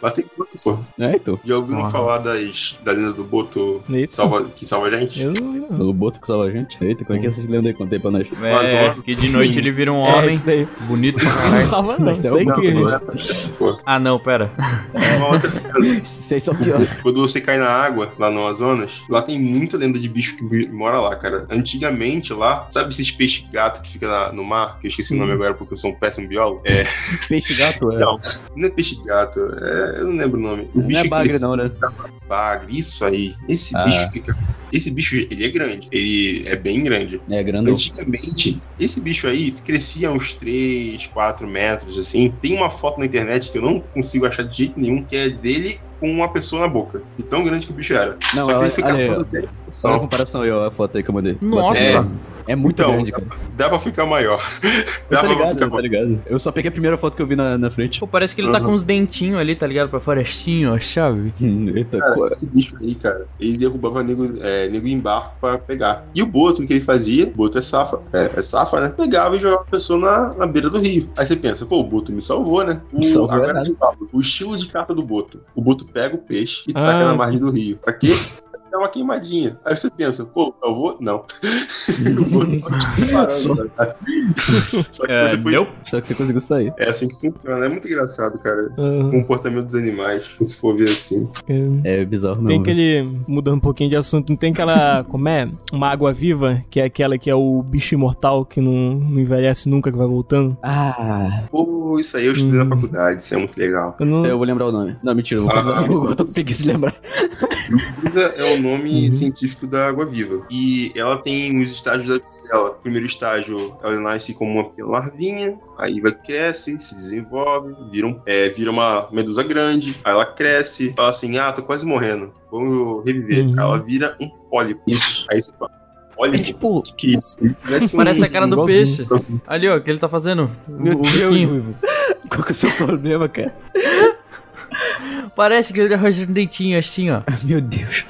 Lá tem boto, pô. É, então. Já ouviram Ah. falar das, da lenda do boto salva, que salva a gente? Eu não vi, não. O boto que salva a gente. Eita, como é que é essas lendas aí? Contei pra nós. É, que de noite ele vira um É, homem isso daí. bonito pra Não salva não, isso é aí o que Não, não é. Ah, não, pera. É uma outra Isso aí só pior. Quando você cai na água, lá no Amazonas, lá tem muita lenda de bicho que mora lá, cara. Antigamente lá, sabe esses peixes gato que fica lá no mar, que eu esqueci o nome agora porque eu sou um péssimo biólogo. É, Peixe gato, é. não, não é peixe gato, é, eu não lembro o nome. O Não é bicho bagre, não, né? Bagre, isso aí. Esse Ah. bicho fica. Esse bicho, ele é grande. Ele é bem grande. É grandão. Antigamente, esse bicho aí crescia uns 3, 4 metros, assim. Tem uma foto na internet que eu não consigo achar de jeito nenhum, que é dele com uma pessoa na boca. De tão grande que o bicho era. Não, Só que ele fica olha aí, só Olha a comparação aí, ó, a foto aí que eu mandei. Nossa! É muito Então, grande, cara. Dá pra ficar maior. Dá pra ligado, ficar eu tô ligado. Eu só peguei a primeira foto que eu vi na, na frente. Pô, parece que ele tá Uhum. com uns dentinhos ali, tá ligado? Pra florestinho, ó, chave. Eita, Cara, esse bicho aí, cara, ele derrubava nego, é, nego em barco pra pegar. E o Boto, o que ele fazia? O Boto é safa, é, é safa, né? Pegava e jogava a pessoa na, na beira do rio. Aí você pensa, pô, o Boto me salvou, né? O, Me salvou é o estilo de capa do Boto. O Boto pega o peixe e Ah. taca na margem do rio. Pra quê? Dá uma queimadinha. Aí você pensa, pô, salvou? Não. o Boto tá te parando, cara. Só que É, você foi... Só que você conseguiu sair. É assim que funciona. É muito engraçado, cara. O Aham, comportamento dos animais, se for ver assim. é. É bizarro Tem mesmo. aquele. Mudando um pouquinho de assunto, não tem aquela. Como é? Uma água viva, que é aquela que é o bicho imortal que não, não envelhece nunca, que vai voltando. Ah, Pô, isso aí eu estudei Hum. na faculdade, isso é muito legal. Eu não. eu vou lembrar o nome. Não, mentira, eu vou Ah, precisar no isso. Google, eu tô preguiça de lembrar. É o nome Uhum. científico da água-viva. E ela tem os estágios da vida dela. Primeiro estágio, ela nasce como uma pequena larvinha, aí vai cresce, se desenvolve, vira, um- é, vira uma medusa grande, aí ela cresce, fala assim, ah, tô quase morrendo, vamos reviver. Uhum. Aí ela vira um pólipo. Isso. Aí você fala, É pólipo? tipo. que isso? Parece, um- Parece a cara do igualzinho. peixe. Ali, ó, o que ele tá fazendo. Meu o Deus. Qual que é o seu problema, cara? Parece que ele tá arranjando um dentinho assim, ó. Meu Deus.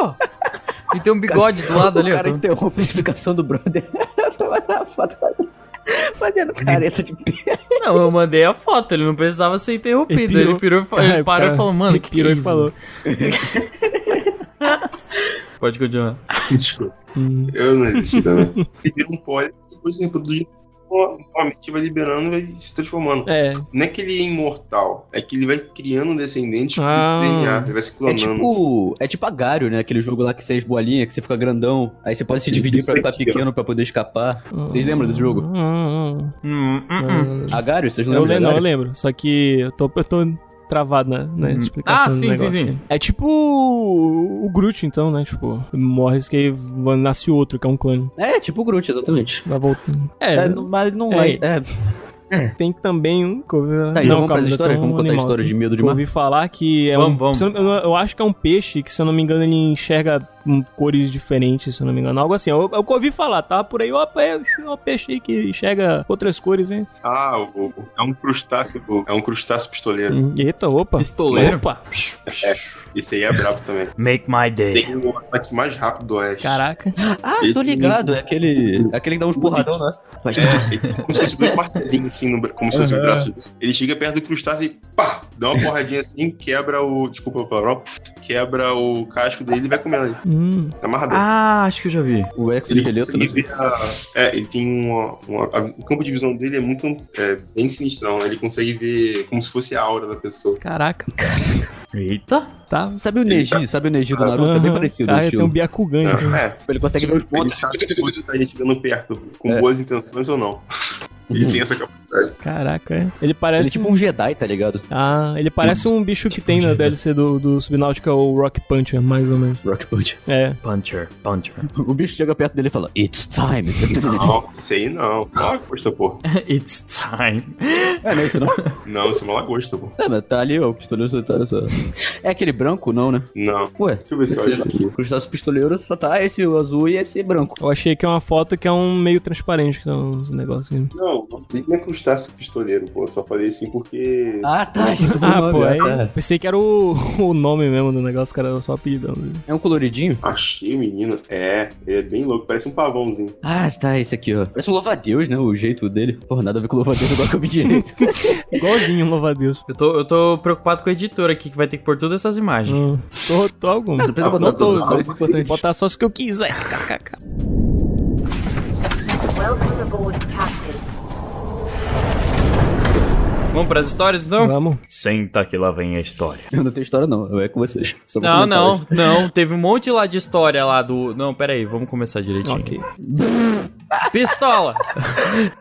Ó. E tem um bigode do lado ali, o ó. cara interrompe a explicação do brother pra mandar a foto fazendo- careta de pé. Não, eu mandei a foto, ele não precisava ser interrompido. Ele pirou. Ele, pirou, É, ele o parou cara e falou, mano, que, que pirou é e falou. Pode continuar. Desculpa. Hum. Eu não existi também. Ele vira um pólipo, depois se normalmente vai liberando e vai se transformando. É. Não é que ele é imortal, é que ele vai criando descendentes com Ah. DNA, ele vai se É clonando. tipo. É tipo Agário, né? Aquele jogo lá que você é as bolinhas, que você fica grandão. Aí você pode se dividir pra ficar pequeno pra poder escapar. Vocês lembram desse jogo? Hum, hum, Hum, hum, hum. hum. Agário, vocês não Eu lembram? de lembro, não, eu lembro. Só que eu tô, eu tô travado na, na explicação Ah, do sim, sim, negócio. sim. É tipo o, Groot, então, né? Tipo, morre que nasce outro, que é um clone. É, tipo o Groot, exatamente. Vai voltando. É, É, não- mas não É. é. é. tem também um. Tá, então vamos calma, histórias? Vamos um contar a história aqui. de medo de Eu mar? ouvi falar que é Vamos, um. vamos. não- eu, eu acho que é um peixe que, se eu não me engano, ele enxerga hum, cores diferentes, se eu não me engano. Algo assim. Eu, eu ouvi falar, tá? Por aí, ó, é um peixe aí que enxerga outras cores, hein? Ah, o- o- é um crustáceo, é um crustáceo pistoleiro. Hum, Eita, opa. Pistoleiro? Opa. Esse aí é brabo também. Make my day. Tem o ataque mais rápido do oeste. Caraca. Ah, tô ligado. É aquele. É aquele que dá uns porradão, né? Ele tem como se fosse dois martelinhos assim, no, como se fosse o Aham. braço. Ele chega perto do crustáceo e pá! Dá uma porradinha assim, quebra o. Desculpa o palavrão. Quebra o casco dele e vai comendo ali. Hum. Tá. Ah, acho que eu já vi. o Ele exoesqueleto, consegue né? a- É, ele tem uma, uma- a- O campo de visão dele é muito. É, bem sinistrão. né? Ele consegue ver como se fosse a aura da pessoa. Caraca. Eita. Tá. Sabe o Neji? Sabe o Neji do Naruto? É bem parecido Cara, tem um. Byakugan. então. É, Ele consegue ver os ele pontos. sabe se você tá chegando perto com É. boas intenções ou não. Ele tem essa capacidade. Caraca, é. Ele Ele parece. é tipo um Jedi, tá ligado? Ah, ele parece um bicho que tem na DLC do, do Subnáutica, o Rock Puncher, mais ou menos. Rock Punch. É. Puncher, puncher. O bicho chega perto dele e fala, It's time. Não, isso aí não. Lagosta, pô. It's time. É, não é isso não? Não, isso é uma lagosta, pô. É, mas tá ali, ó, o pistoleiro solitário só. É aquele branco, não, né? Não. Ué, Deixa eu ver se eu acho aqui. o crustáceo pistoleiro só tá esse azul e esse branco. Eu achei que é uma foto que é um meio transparente, que são uns negocinhos. Não, não é crustáceo pistoleiro, pô. Eu só falei assim porque. Ah, tá, Ah, pô, aí tá. pensei que era o, o nome mesmo do negócio, cara, só apelidão. É um coloridinho? Achei menino. É, ele é bem louco, parece um pavãozinho. Ah, tá, esse aqui, ó. Parece um louva-a-Deus, né? O jeito dele. Porra, nada a ver com louva-a-Deus, agora que eu vi direito. Igualzinho, louva a Deus. Eu tô, eu tô preocupado com a editora aqui, que vai ter que pôr todas essas imagens. Hum, tô, tô algum. Não, não precisa botar não tô, tudo, só isso é importante. botar só os que eu quiser. KKK. Welcome Vamos pras histórias, então? Vamos. Senta que lá vem a história. eu não tenho história, não. Eu é com vocês. Só Não, não, hoje. não. Teve um monte lá de história lá do. Não, pera aí, vamos começar direitinho. Ok. Pistola!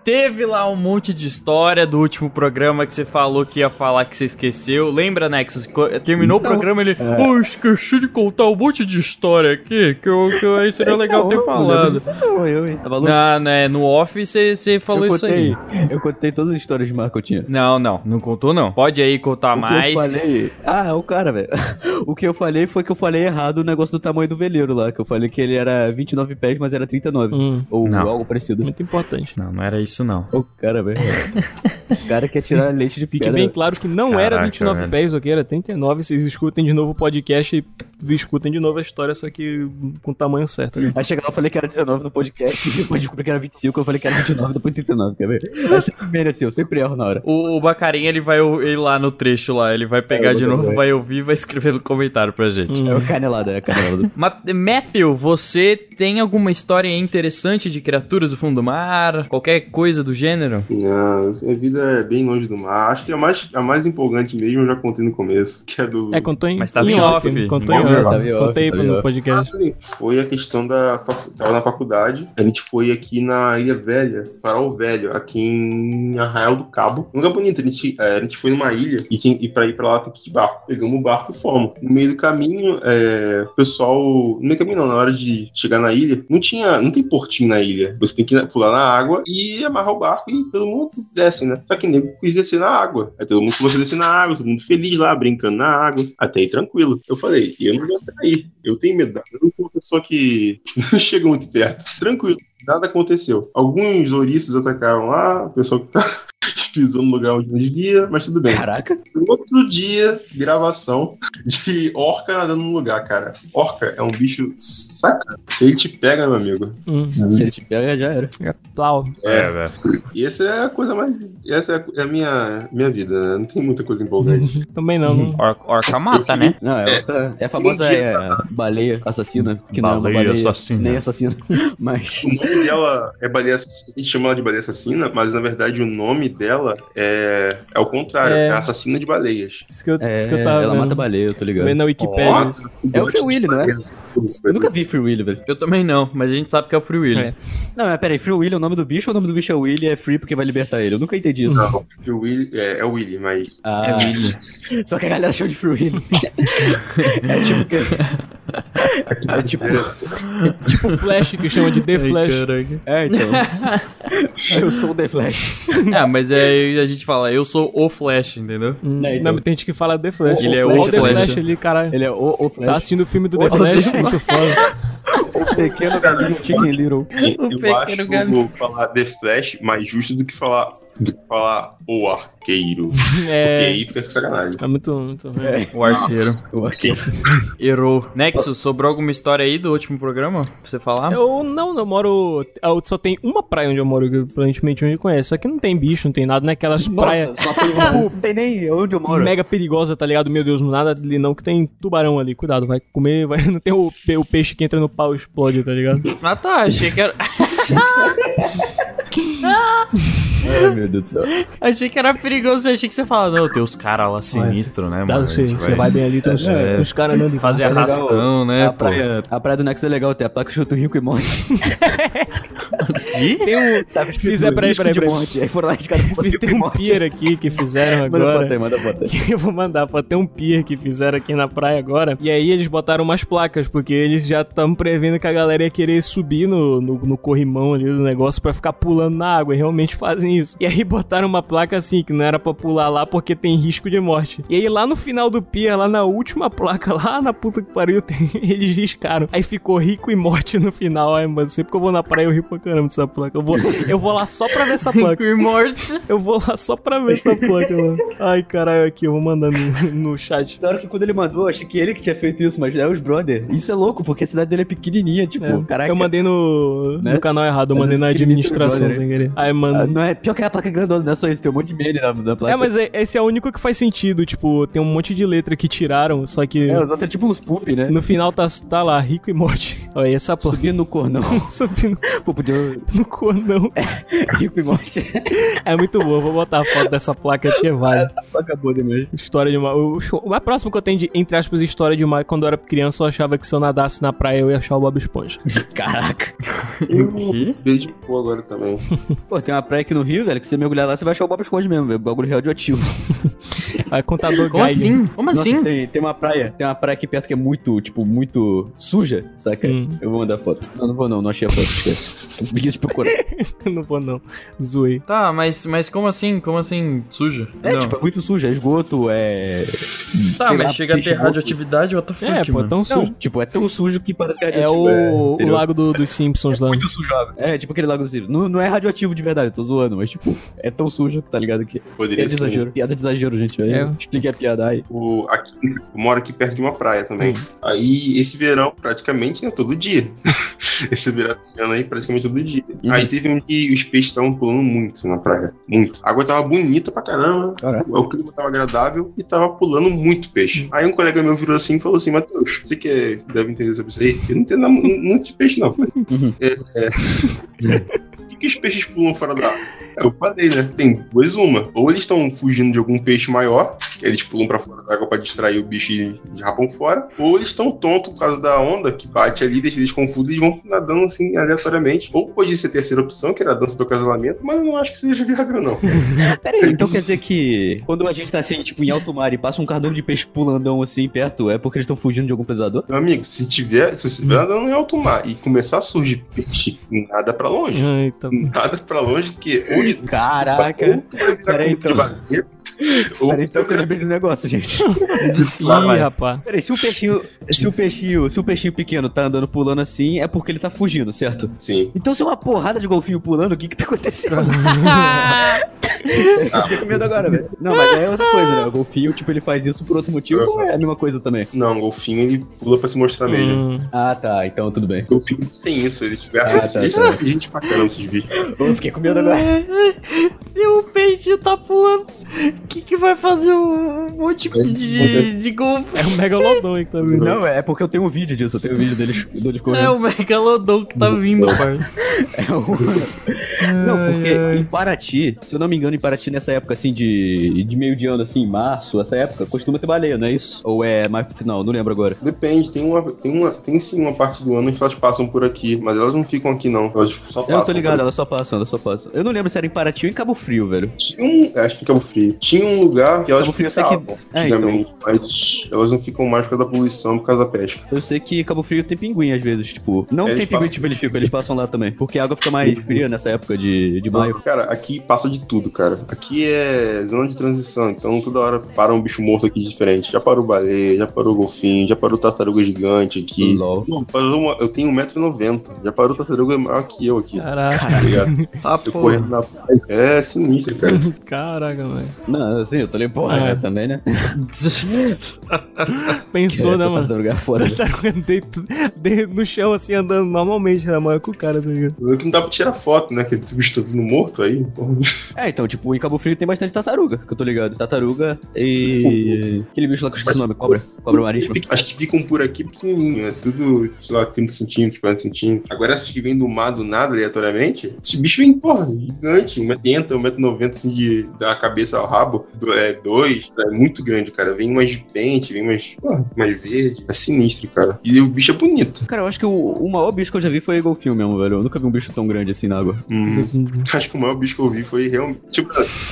Teve lá um monte de história do último programa que você falou que ia falar que você esqueceu. Lembra, Nexus? Terminou o programa ele. Pô, esqueci de contar um monte de história aqui que eu, que eu aí seria legal ter falado. Não, eu, hein? Tava louco. Na, né, no off você falou eu isso aí. contei, eu contei todas as histórias de mar que eu tinha. Não, não, não contou não. Pode aí contar O que mais. eu falei. Ah, é o cara, velho. O que eu falei foi que eu falei errado o negócio do tamanho do veleiro lá. Que eu falei que ele era 29 pés, mas era 39. Hum, Ou Não. Algo parecido. muito importante. Não, não era isso não. O cara, velho. o cara quer tirar leite de Fique pedra. bem claro que não era Caraca, 29 velho. pés, ok? Era 39. Vocês escutem de novo o podcast e escutem de novo a história, só que com o tamanho certo. né? Aí chega lá, eu falei que era 19 no podcast, e depois descobri que era 25, eu falei que era 29, depois 39, quer ver? É sempre bem assim, eu sempre erro na hora. O, o Bacarinha, ele vai o- ir lá no trecho lá, ele vai pegar eu de novo, ver. vai ouvir e vai escrever no comentário pra gente. Hum. É o canelada, é a canelada. Ma- Matthew, você tem alguma história interessante de criaturas do fundo do mar? Qualquer coisa do gênero? Não, minha vida é bem longe do mar. Acho que a mais, a mais empolgante mesmo eu já contei no começo, que é do. É, contou em, Mas tava em off. off, Contou em off. Contei em no podcast. Sim, Foi a questão da. facu- Tava na faculdade, a gente foi aqui na Ilha Velha, Farol Velho, aqui em Arraial do Cabo. Um lugar bonito, a gente, é, a gente foi numa ilha e, tinha, e pra ir pra lá tem que ir barco. Pegamos o barco e fomos. No meio do caminho, é, o pessoal. No meio do caminho, não, na hora de chegar na ilha, não tinha. Não tem portinho na ilha. Você tem que pular na água e amarrar o barco e todo mundo desce, né? Só que nego quis descer na água. Aí todo mundo começou a descer na água, todo mundo feliz lá, brincando na água. Até aí tranquilo. Eu falei, eu não vou aí. Eu tenho medo. Eu sou uma pessoa que não chega muito perto. Tranquilo. Nada aconteceu. Alguns ouristas atacaram lá, o pessoal que tá pisando no lugar onde não devia, mas tudo bem. Caraca. Outro dia, gravação de orca nadando no lugar, cara. Orca é um bicho sacana. Se ele te pega, meu amigo. Hum. Se ele te pega, já era. Plau. É, velho. E essa é a coisa mais. Essa é a, é a minha, minha vida, né? Não tem muita coisa empolgante. Também não. não. Or- orca mata, né? Não, é, outra- é a famosa é, baleia assassina. Que não é uma Baleia baleia assassina. Nem assassina. Mas. O nome dela é baleia assassina. A gente chama ela de baleia assassina, mas na verdade o nome dela é, é o contrário. É. É, assassina de baleias. Isso que eu, É, isso que eu tava ela vendo. mata baleia, eu tô ligado. Vendo na Wikipedia. Isso. É o Free Willy, não é? Eu nunca vi Free Willy, velho. Eu também não, mas a gente sabe que é o Free Willy. É. Não, mas peraí, Free Willy é o nome do bicho ou o nome do bicho é Willy e é Free porque vai libertar ele? Eu nunca entendi isso. Não, o Willy, é, é o Willy, mas. Ah, É Willy. Só que a galera chama de Free Willy. é tipo que. É tipo. Tipo Flash, que chama de The Flash. É, então. Eu sou o The Flash. É, mas é, a gente fala, eu sou o Flash, entendeu? Hum, É, então. Não, tem gente que fala The Flash. Ele é o The Flash. Flash ali, caralho. Ele é o, o Tá Flash. assistindo o filme do O The Flash, Flash. muito foda. O pequeno galinho Chicken Little. O eu pequeno acho galinho. falar The Flash mais justo do que falar, falar o arqueiro. Porque É, aí fica com sacanagem. é muito, muito ruim. É. O arqueiro. O arqueiro. Errou. Nexus, sobrou alguma história aí do último programa? Pra você falar? Eu não, eu moro. Eu só tem uma praia onde eu moro, que aparentemente onde conhece. Só que não tem bicho, não tem nada, naquelas praias Nossa, só tem tipo, não tem nem onde eu moro. mega perigosa, tá ligado? Meu Deus, nada ali não, que tem tubarão ali. Cuidado, vai comer, vai. Não tem o, pe- o peixe que entra no pau e explode, tá ligado? Ah tá, achei que era. Ai, meu Deus do céu. achei que era perigoso. Achei que você falava, não, tem os caras lá sinistros, né, Dá, mano? você, A gente você vai bem ali, tem os, É. os caras andando de fazer É legal, arrastão, né? A praia, a praia do Nexo é legal, tem a placa chuto rico e morte. Tem um. Tá escrito Fizer, peraí, peraí, peraí. morte. Aí foram lá de Fiz, tem um pier aqui que fizeram Manda agora. foto aí, manda foto aí. eu vou mandar, pô, tem um pier que fizeram aqui na praia agora. E aí eles botaram umas placas, porque eles já estão prevendo que a galera ia querer subir no, no, no corrimão ali do negócio pra ficar pulando na água. E realmente fazem isso. E aí botaram uma placa assim, que não era pra pular lá porque tem risco de morte. E aí lá no final do pier, lá na última placa, lá na puta que pariu, tem- eles riscaram. Aí ficou rico e morte no final. Ai, mano, sempre que eu vou na praia eu rio pra caramba dessa placa. Eu vou, eu vou lá só pra ver essa placa. Rico e Morty. Eu vou lá só pra ver essa placa, mano. Ai, caralho, aqui, eu vou mandar no, no chat. Da hora que quando ele mandou, eu achei que ele que tinha feito isso, mas é os brother. Isso é louco, porque a cidade dele é pequenininha, tipo, É, caraca. eu mandei no, Né? no canal errado, eu Mas mandei é na administração sem querer. Aí, Ah, mano. não é, pior que a placa é grandona, não é só isso, tem um monte de meme na, na placa. É, mas é- esse é o único que faz sentido. Tipo, tem um monte de letra que tiraram, só que É, os outros é tipo uns poop, né? no final tá, tá lá, rico e morte. Olha, essa placa Subindo no cornão. subindo. Pô, podia No cu, não. Rico e morte. É muito boa. Vou botar a foto dessa placa aqui, vale. Acabou demais. História de uma. O, o mais próximo que eu tenho de, entre aspas, história de uma. Quando eu era criança, eu achava que se eu nadasse na praia eu ia achar o Bob Esponja. Caraca. Beijo de pô agora também. Pô, tem uma praia aqui no Rio, velho, que você mergulhar lá, você vai achar o Bob Esponja mesmo, velho. Bagulho radioativo. Aí contador Como Geiger. assim? Como Nossa, assim? tem, tem uma praia, tem uma praia aqui perto que é muito, tipo, muito suja, saca? Hum. Eu vou mandar foto. Não, não vou não, não achei a foto, esquece. Preguiça de procurar. não vou, não. Zoei. Tá, mas, mas como assim? Como assim suja? É, Não. tipo, é muito suja, é esgoto, é... Tá, sei mas lá, chega a ter radioatividade, what the fuck, É, pô, mano? tão Não, sujo. tipo, é tão sujo que parece que é É o, o entendeu? lago do- dos Simpsons lá. Muito sujo. É, tipo aquele lago do Ciro. Não, não é radioativo de verdade, eu tô zoando, mas tipo, é tão sujo que tá ligado que. Poderia Piada de ser. exagero. Piada de exagero, gente. Aí, É. Expliquei a piada aí. O, aqui, eu moro aqui perto de uma praia também. Hum. Aí, esse verão, praticamente, né, todo dia. esse verão esse ano aí, praticamente todo dia. Uhum. Aí teve um que os peixes estavam pulando muito na praia. Muito. A água tava bonita pra caramba. Caraca. O clima tava agradável e tava pulando muito peixe. Aí um colega meu virou assim e falou assim: Matheus, você que deve entender sobre isso aí? Eu não entendo muito de peixe, não. Uhum. É, é. Por que os peixes pulam fora da água? Eu falei, né? Tem duas uma. Ou eles estão fugindo de algum peixe maior, que eles pulam pra fora da água pra distrair o bicho e rapam fora. Ou eles estão tontos por causa da onda que bate ali, deixa eles confusos e vão nadando assim aleatoriamente. Ou pode ser a terceira opção, que era a dança do casamento, mas eu não acho que seja viável, não. Pera aí, então quer dizer que quando a gente tá assim, tipo, em alto mar e passa um cardume de peixe pulandão assim perto, é porque eles estão fugindo de algum predador? Meu amigo, se tiver, se você estiver nadando em alto mar e começar a surgir peixe, nada pra longe. Ai, tá. Nada pra longe, que ou Caraca. Peraí, como então. Peraí, então eu lembrei do negócio, gente. Ih, vai. rapaz. Peraí, se o peixinho. Se o peixinho. Se o peixinho pequeno tá andando pulando assim, é porque ele tá fugindo, certo? Sim. Então se é uma porrada de golfinho pulando, o que que tá acontecendo? Eu fiquei com medo agora, velho. Não, mas é outra coisa, né? O golfinho, tipo, ele faz isso por outro motivo ou é a mesma coisa também? Não, o golfinho ele pula pra se mostrar mesmo. Hum, Ah, tá. Então tudo bem. Golfinhos tem isso, eles Ah, tá, tá. tem gente pra caramba esses bichos. Eu fiquei com medo agora. Se o peixe tá pulando, que, que vai fazer um monte de, de golfe? é um megalodon aí que tá vindo. Não, é porque eu tenho um vídeo disso. Eu tenho um vídeo deles, deles É correndo. o megalodon que tá vindo, parça. É o... Não, porque em Paraty, se eu não me engano, em Paraty, nessa época assim de, de meio de ano, assim, março, essa época, costuma ter baleia, não é isso? Ou é mais pro final? Não lembro agora. Depende, tem uma, tem uma, tem sim uma parte do ano que elas passam por aqui, mas elas não ficam aqui não. Elas só passam. Eu tô ligado, por- elas só passam, elas só passam. Eu não lembro se era em Paraty ou em Cabo Frio, velho. Tinha um, acho que em Cabo Frio. Tinha um lugar que elas Cabo Frio eu sei que- ficavam É, então. antigamente, mas elas não ficam mais por causa da poluição, por causa da pesca. Eu sei que Cabo Frio tem pinguim às vezes, tipo. Não Eles tem pinguim, passam. tipo, eles ficam, eles passam lá também. Porque a água fica mais fria nessa época de, de maio. Cara, aqui passa de tudo, cara. Aqui é zona de transição, então toda hora para um bicho morto aqui diferente. Já parou baleia, já parou golfinho, já parou tartaruga gigante aqui. LOL. Uma- eu tenho 1,90m. Já parou tartaruga maior que eu aqui. Caraca, Tá ligado? Ah, Eu correndo na praia. É sinistro, cara. caraca, velho. Não, assim, eu tô lembrando porra, É. né, também, né? Pensou, né, mano? é. Tartaruga deito- de- no chão, assim, andando normalmente, na maior com o cara, tá ligado? Eu que não dá pra tirar foto, né? Que esse bicho tá tudo morto aí. porra. É, então, tipo, em Cabo Frio tem bastante tartaruga, que eu tô ligado. Tartaruga e. Aquele bicho lá que eu esqueci o nome, cobra. Cobra marítima. Acho que ficam por aqui pequenininho, é tudo, sei lá, 30 centímetros, 40 centímetros. Agora, essas que vêm do mar do nada, aleatoriamente, esse bicho vem, porra, gigante, 1,80m, 1,90m, assim, de, da cabeça ao rabo, do- é 2, é muito grande, cara. Vem mais de pente, vem mais verde, é sinistro, cara. E o bicho é bonito. Cara, eu acho que o, o maior bicho que eu já vi foi golfinho mesmo, velho. Eu nunca vi um bicho tão grande assim na água. Acho que o maior bicho que eu vi foi realmente. Tipo,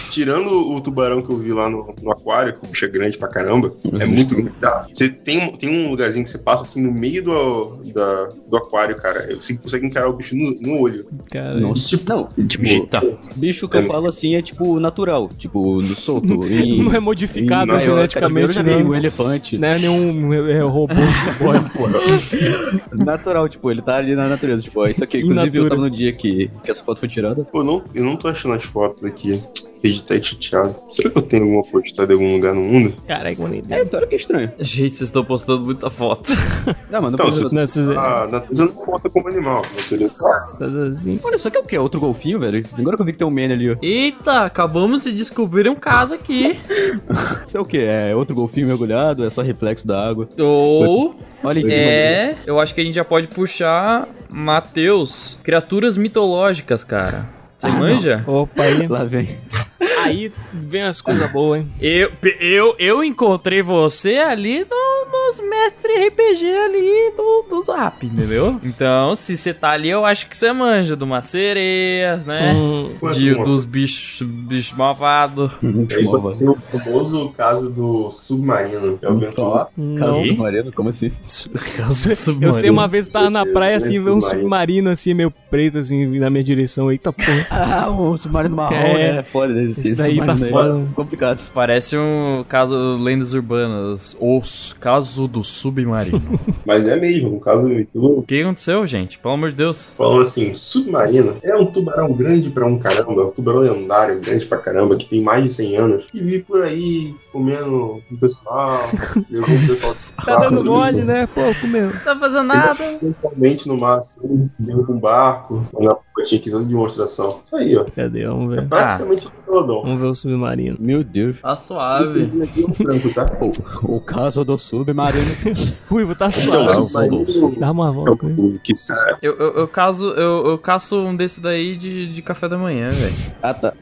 tirando o tubarão que eu vi lá no, no aquário, que o bicho é grande pra caramba, é muito grande. Você tem, tem um lugarzinho que você passa assim no meio do, da, do aquário, cara. Você consegue encarar o bicho no, no olho. Cara, Nossa. tipo- não, tipo, Eita. bicho que eu falo assim é tipo natural, tipo, no solto. Em, não é modificado cativeiro, geneticamente, eu já vi um não. elefante. Não é nenhum é, robô que pode. Natural, tipo, ele tá ali na natureza. Tipo, isso aqui, In inclusive, eu tava no dia que, que essa foto foi tirada. Pô, não, eu não tô achando as fotos aqui. Editar chateado. Será que eu tenho alguma postada em algum lugar no mundo? Caraca, bonito. É, claro que é estranho. Gente, vocês estão postando muita foto. Não, mano, não Então, precisa- se- Nesses, A natureza não conta como animal. Assim. Olha, só que é o quê? Outro golfinho, velho? Agora que eu vi que tem um man ali, ó. Eita, acabamos de descobrir um caso aqui. Isso é o quê? É outro golfinho mergulhado? É só reflexo da água? Ou Olha em cima dele. é, eu acho que a gente já pode puxar Matheus, criaturas mitológicas, cara. Você Ah, não. manja? Opa, aí. Lá vem. Aí vem as coisas boas, hein? Eu, eu, eu encontrei você ali no- nos mestres RPG ali do, do Zap, entendeu? Então, se você tá ali, eu acho que você manja de umas sereias, né? Hum, De, dos bichos bicho malvados. Ser o famoso caso do submarino. Já ouviu falar? Caso submarino, como assim? Eu sei uma vez eu tava na praia assim, ver um Submarino. submarino assim, meio preto, assim, na minha direção. Eita porra. Ah, o submarino marrom, É. né? Foda desse Esse daí tá submarino aí. foda. Complicado. Parece um caso lendas urbanas. Os caso do submarino. Mas é mesmo, um caso muito o que aconteceu, gente? Pelo amor de Deus. Falando assim, submarino é um tubarão grande pra um caramba, um tubarão lendário, grande pra caramba, que tem mais de 100 anos, e vive por aí comendo o pessoal, levou o pessoal Tá dando mole, né? Pô, comeu. Não tá fazendo nada. Principalmente no mar, assim, dentro de um barco, na tinha que fazer demonstração. Isso aí, ó. Cadê? Vamos É ver. praticamente um pelotão. Vamos ver o submarino. Meu Deus. Tá suave. Um frango, tá? O, o caso do submarino. Ruivo, tá Então, suave. o submarino Dá uma é volta. com ele. o que sai. Eu, eu, eu caso, eu, eu caço um desse daí de, de café da manhã, velho. ah, tá.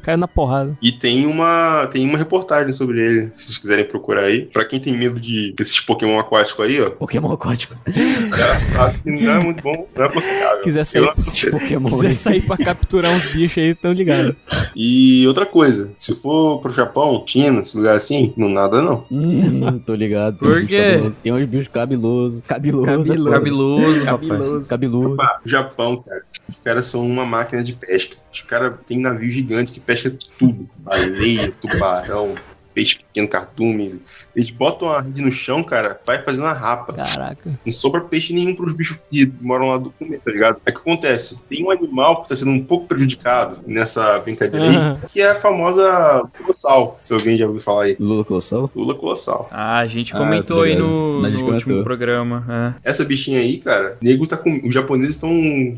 Caiu na porrada. E tem uma, tem uma reportagem sobre ele, se vocês quiserem procurar aí. Pra quem tem medo de desses Pokémon aquáticos aí, ó. Pokémon aquático. é, que não é muito bom, não é aconselhável. Quiser sair, aconselho. Pokémon. quiser sair pra capturar uns bichos aí, tão ligados. E outra coisa, se for pro Japão, China, esse lugar assim, não nada não. Hum, tô ligado. Tem Por quê? cabelosos. Tem uns bichos cabelosos. Cabeloso. Cabeloso. Cabeloso, rapaz. Cabeludo. Ah, o Japão, cara, os caras são uma máquina de pesca. Os caras têm navio gigante que pesca tudo. Baleia, tubarão, peixe pequeno, cardume. Eles botam a rede no chão, cara, vai fazendo a rapa. Caraca. Não sobra peixe nenhum pros bichos que moram lá do comer, tá ligado? É que acontece, tem um animal que tá sendo um pouco prejudicado nessa brincadeira aí, Aham. que é a famosa colossal, se alguém já ouviu falar aí. Lula Colossal? Lula colossal. Ah, a gente Ah, comentou tô aí no, no último comentou. programa. é. Essa bichinha aí, cara, nego tá com. Os japoneses estão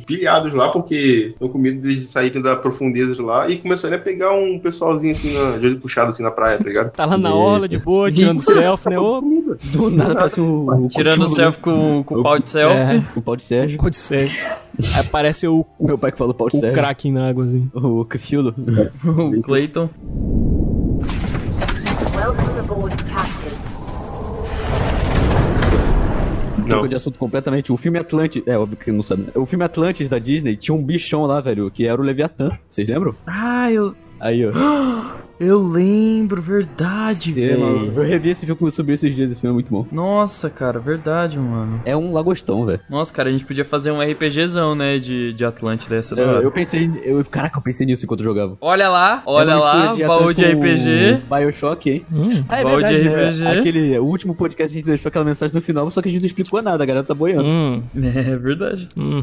pilhados lá porque estão com medo de saírem da profundeza de lá e começarem a pegar um pessoalzinho assim, na, de olho puxado assim na praia, tá ligado? Tá lá na orla de boa, tirando selfie, né? Ô, Do nada parece um. Tirando o selfie com, com o pau de selfie. É. O pau de Sérgio. pode ser. Aí aparece o, o, Meu pai que falou pau de o Sérgio. Kraken na água, assim. O Cthulhu. O Clayton. Welcome aboard, Captain. Troca de assunto completamente. O filme Atlantis. É, óbvio que não sabe. né? O filme Atlantis da Disney tinha um bichão lá, velho, que era o Leviatã. Vocês lembram? Ah, eu. Aí, ó. Eu lembro, verdade, É, mano, velho. eu revi esse filme subiu esses dias, esse filme é muito bom. Nossa, cara, verdade, mano. É um lagostão, velho. Nossa, cara, a gente podia fazer um RPGzão, né, de, de Atlântida, essa da Eu, eu pensei. Eu, caraca, eu pensei nisso enquanto eu jogava. Olha lá, olha É lá, mistura baú de RPG. Bioshock, hein? Hum. Ah, é Baú de verdade, né? RPG. Aquele o último podcast a gente deixou aquela mensagem no final, só que a gente não explicou nada, a galera tá boiando. Hum. É verdade. Hum.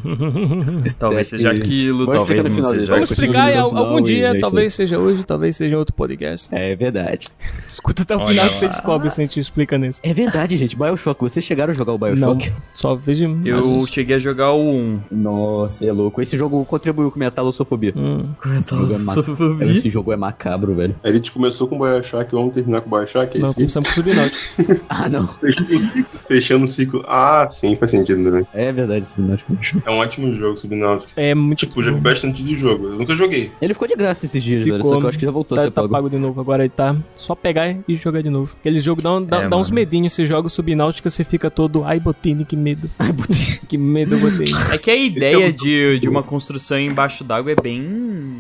Talvez seja aquilo, talvez não seja. Vamos explicar algum dia, é talvez seja hoje, talvez seja em outro podcast. É verdade. Escuta até o Olha final lá. que você descobre se a gente explica nesse. É verdade, gente. Bioshock. Vocês chegaram a jogar o Bioshock? Não, só vejo Eu imagens. cheguei a jogar o 1. Nossa, é louco. Esse jogo contribuiu com minha talossofobia. Hum. Esse jogo é ma- Esse jogo é macabro, velho. A gente começou com o Bioshock, vamos terminar com o Bioshock, é Não, começamos com Subnáutica. Ah, não. Fechando o ciclo. Fechando o ciclo. Ah, sim, faz sentido, né? É verdade, Subnáutico. É um ótimo jogo, Subnáutica. É muito. Tipo, já vi bastante de jogo. Eu nunca joguei. Ele ficou de graça esses dias, velho. Ficou. Só que eu acho que já voltou a Tá, ser tá pago. Pago de novo, agora ele tá só pegar e jogar de novo. Aqueles jogos dá, dá, É, dá uns medinhos, você joga o Subnáutica, você fica todo, ai Botini, que medo. Ai Botini, que medo eu botei. É que a é ideia o- de, de uma construção embaixo d'água é bem.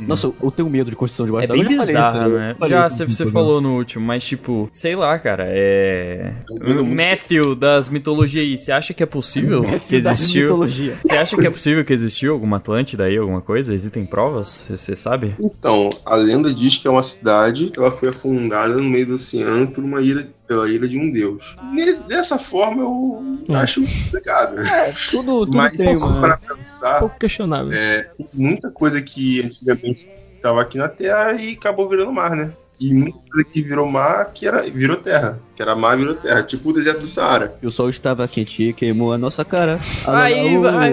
Nossa, eu tenho medo de construção de É bem já falei bizarra, isso, eu né? Já isso você, você falou no último, mas tipo, sei lá, cara, é. Matthew das mitologias aí, você acha que é possível que existiu? mitologia. Você acha que é possível que existiu alguma Atlântida aí, alguma coisa? Existem provas? Você sabe? Então, a lenda diz que é uma cidade que ela foi afundada no meio do oceano por uma ilha, pela ilha de um deus. Ne- Dessa forma, eu acho complicado. Tudo, tudo Mas tem, se mano. para Um pensar, pouco questionável. muita coisa que antigamente tava aqui na Terra e acabou virando mar, né? E muita coisa que virou mar que era, virou terra. Que era mar virou terra, tipo o deserto do Saara. E o sol estava quente e queimou a nossa cara. Aí, vai.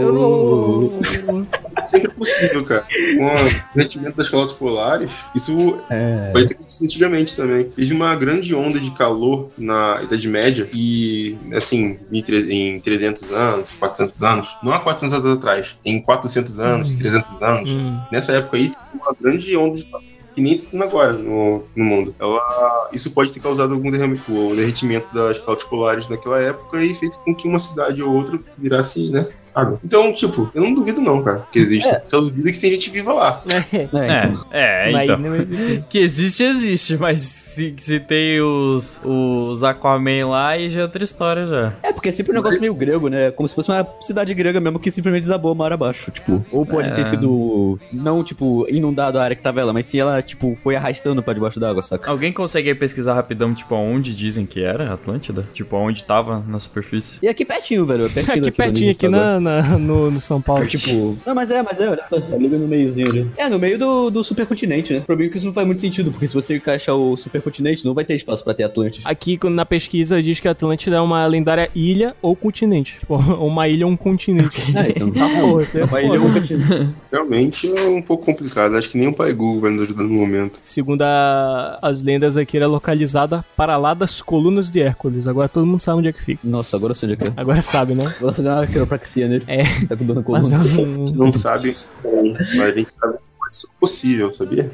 É sempre possível, cara. Com o derretimento das calotas polares, isso É. Pode ter acontecido antigamente também. Teve uma grande onda de calor na Idade Média e, assim, em tre- em 300 anos, 400 anos, não há 400 anos atrás, em 400 anos, 300 anos, Hum. nessa época aí, teve uma grande onda de calor. Que nem tá tendo agora no, no mundo. Ela, isso pode ter causado algum derramamento, o derretimento das calotas polares naquela época e feito com que uma cidade ou outra virasse, né? Água. Então, tipo, eu não duvido não, cara, que existe. Só duvido que tem gente viva lá. É, É, então. é, Mas então. não existe. Que existe, existe, mas se, se tem os, os Aquaman lá, aí já é outra história já. É, porque é sempre um negócio meio grego, né? Como se fosse uma cidade grega mesmo que simplesmente desabou mar abaixo. Tipo, ou pode É. ter sido, não, tipo, inundado a área que tava ela, mas sim ela, tipo, foi arrastando pra debaixo d'água, saca? Alguém consegue aí pesquisar rapidão, tipo, aonde dizem que era Atlântida? Tipo, aonde tava na superfície? E aqui pertinho, velho. Pertinho Aqui pertinho, aqui tá na, na- no, no São Paulo. Tipo, não, mas é, mas é, olha só, tá ali no meiozinho ali. É, no meio do, do supercontinente, né? O problema é que isso não faz muito sentido, porque se você encaixar o supercontinente, não vai ter espaço pra ter Atlântico. Aqui na pesquisa diz que a Atlântida é uma lendária ilha ou continente. Tipo, uma ilha ou um continente. Ah, então. Tá porra, você é Uma ilha ou um continente. Realmente é um pouco complicado. Acho que nem o Pai Google vai nos ajudar no momento. Segundo a- as lendas aqui, era localizada para lá das colunas de Hércules. Agora todo mundo sabe onde é que fica. Nossa, agora eu sei onde é que é. Agora sabe, né? Vou fazer uma quiropraxia É. Tá com dor na coluna. Mas é um... Não sabe, mas a gente sabe que pode ser possível, sabia?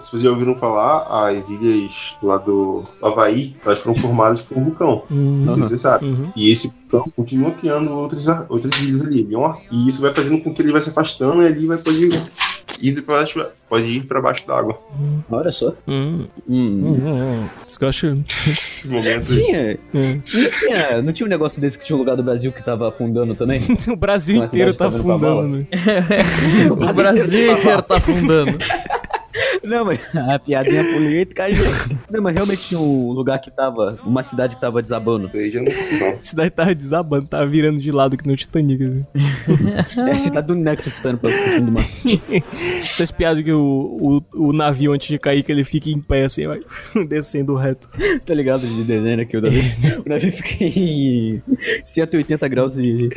Se vocês já ouviram falar, as ilhas lá do Havaí, elas foram formadas por um vulcão. Hum, Não sei se você sabe. uhum. E esse vulcão continua criando outras, outras ilhas ali. É E isso vai fazendo com que ele vai se afastando e ali vai poder ir baixo, pode ir pra baixo d'água. Olha só. Hum, Hum. hum, hum. Isso que eu acho. Nesse momento. Tinha, Hum. não tinha, não tinha um negócio desse que tinha um lugar do Brasil que tava afundando também? O Brasil inteiro tá tá afundando. né? O Brasil inteiro tá afundando. Não, mas a piadinha política ajuda. Não, mas realmente tinha um lugar que tava, uma cidade que tava desabando. Isso aí já não, não. A cidade tava desabando, tava virando de lado que no Titanic. assim. É a cidade do Nexus que tá pra fundo do mar. Essas piadas que o, o, o navio, antes de cair, que ele fica em pé assim, vai descendo reto. Tá ligado de desenho aqui, o navio, o navio fica em 180 graus e...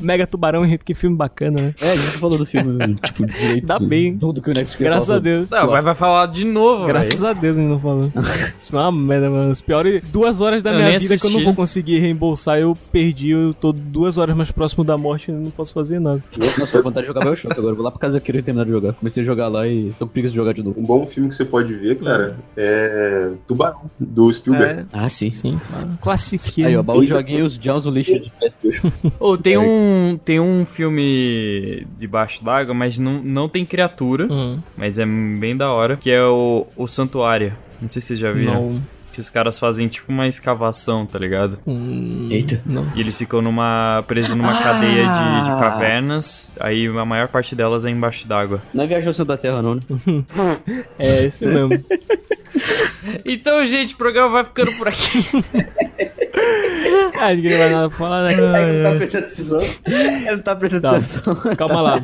Mega Tubarão, gente, que filme bacana, né? É, a gente falou do filme, tipo, direito. Dá bem. Tudo que o queria Graças a Deus. Não, vai, vai falar de novo, Graças a Deus, ele não falou. Isso foi uma merda, mano. As piores duas horas da Eu minha vida que eu não assisti. vou conseguir reembolsar. Eu perdi, eu tô duas horas mais próximo da morte e não posso fazer nada. Nossa, tô com vontade de jogar Bioshock agora. Vou lá pra casa quero terminar de jogar. Comecei a jogar lá e tô com preguiça de jogar de novo. Um bom filme que você pode ver, cara, é Tubarão, do Spielberg. Ah, sim. Sim, claro. Classiqueiro. Aí, ó, baú de joguinhos, Jones, o lixo de PS2. Ô, tem um, tem um filme debaixo d'água, mas não, não tem criatura, Hum, mas é bem da hora, que é o, o Santuário. Não sei se vocês já viram. não. Que os caras fazem tipo uma escavação, tá ligado? Hum, Eita. Não. E eles ficam numa presos numa Ah! cadeia de, de cavernas, aí a maior parte delas é embaixo d'água. Não é centro da Terra, não, né? É esse mesmo. Então, gente, o programa vai ficando por aqui. ah, ninguém vai nada pra falar, né? Ele não tá prestando atenção. Ele não tá prestando Tá. atenção. Calma lá.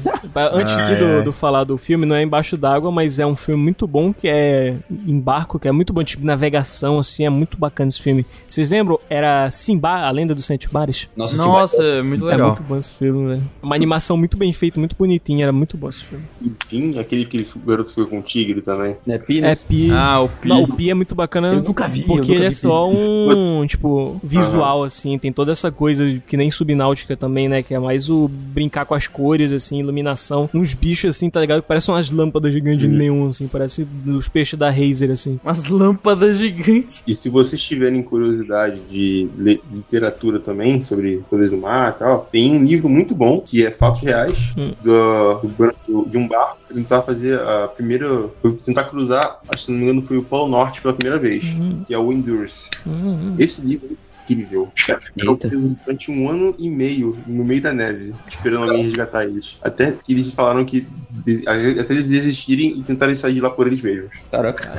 Antes Ai, de do, ai. do falar do filme, não é embaixo d'água, mas é um filme muito bom que é em barco, que é muito bom, tipo navegação, assim, é muito bacana esse filme. Vocês lembram? Era Simba, a lenda dos sete bares? Nossa, Nossa, é muito É legal. muito bom esse filme, velho. Uma animação muito bem feita, muito bonitinha, era muito bom esse filme. Enfim, aquele que o garoto ficou com o tigre também. É Pi, né? É Pi. Ah, o Pi. Não, o Pi é muito bacana. Eu nunca vi, Porque nunca ele é vi só um, tipo, visual, assim. Tem toda essa coisa que nem subnáutica também, né? Que é mais o brincar com as cores, assim, iluminação. Uns bichos, assim, tá ligado? Que parecem umas lâmpadas gigantes de neon, assim. Parece os peixes da Razer, assim. Umas lâmpadas gigantes. E se vocês tiverem curiosidade de literatura também, sobre poderes do mar e tal, tem um livro muito bom, que é Fatos Reais, Hum. do, do de um barco que tentar fazer a primeira. tentar cruzar, acho que se não me engano, foi o Polo Norte pela primeira vez, Hum, que é o Endurance. hum, hum. Esse livro incrível. Eita. presos durante um ano e meio no meio da neve, esperando alguém resgatar eles. Até que eles falaram que até eles desistirem e tentarem sair de lá por eles mesmos. Caraca.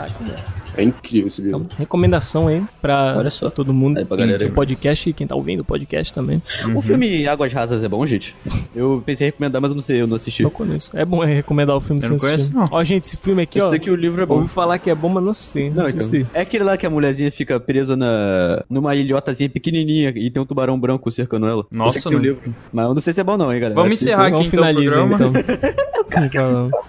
É incrível esse livro. Então, recomendação aí pra Olha só. todo mundo. Aí pra galera quem aí. tem podcast e quem tá ouvindo o podcast também. O filme Águas Rasas é bom, gente? Eu pensei em recomendar, mas eu não sei, eu não assisti. Não conheço. É bom recomendar o filme Eu não conheço, não. Ó, gente, esse filme aqui, Eu ó. sei que o livro é bom. Ouvi falar que é bom, mas não assisti. Não, Não, então. assisti. É aquele lá que a mulherzinha fica presa na numa ilhotazinha pequenininha e tem um tubarão branco cercando ela. Eu Nossa, sei não. livro. Mas eu não sei se é bom não, hein, galera. Vamos encerrar aqui Vamos então o finalizar programa. então.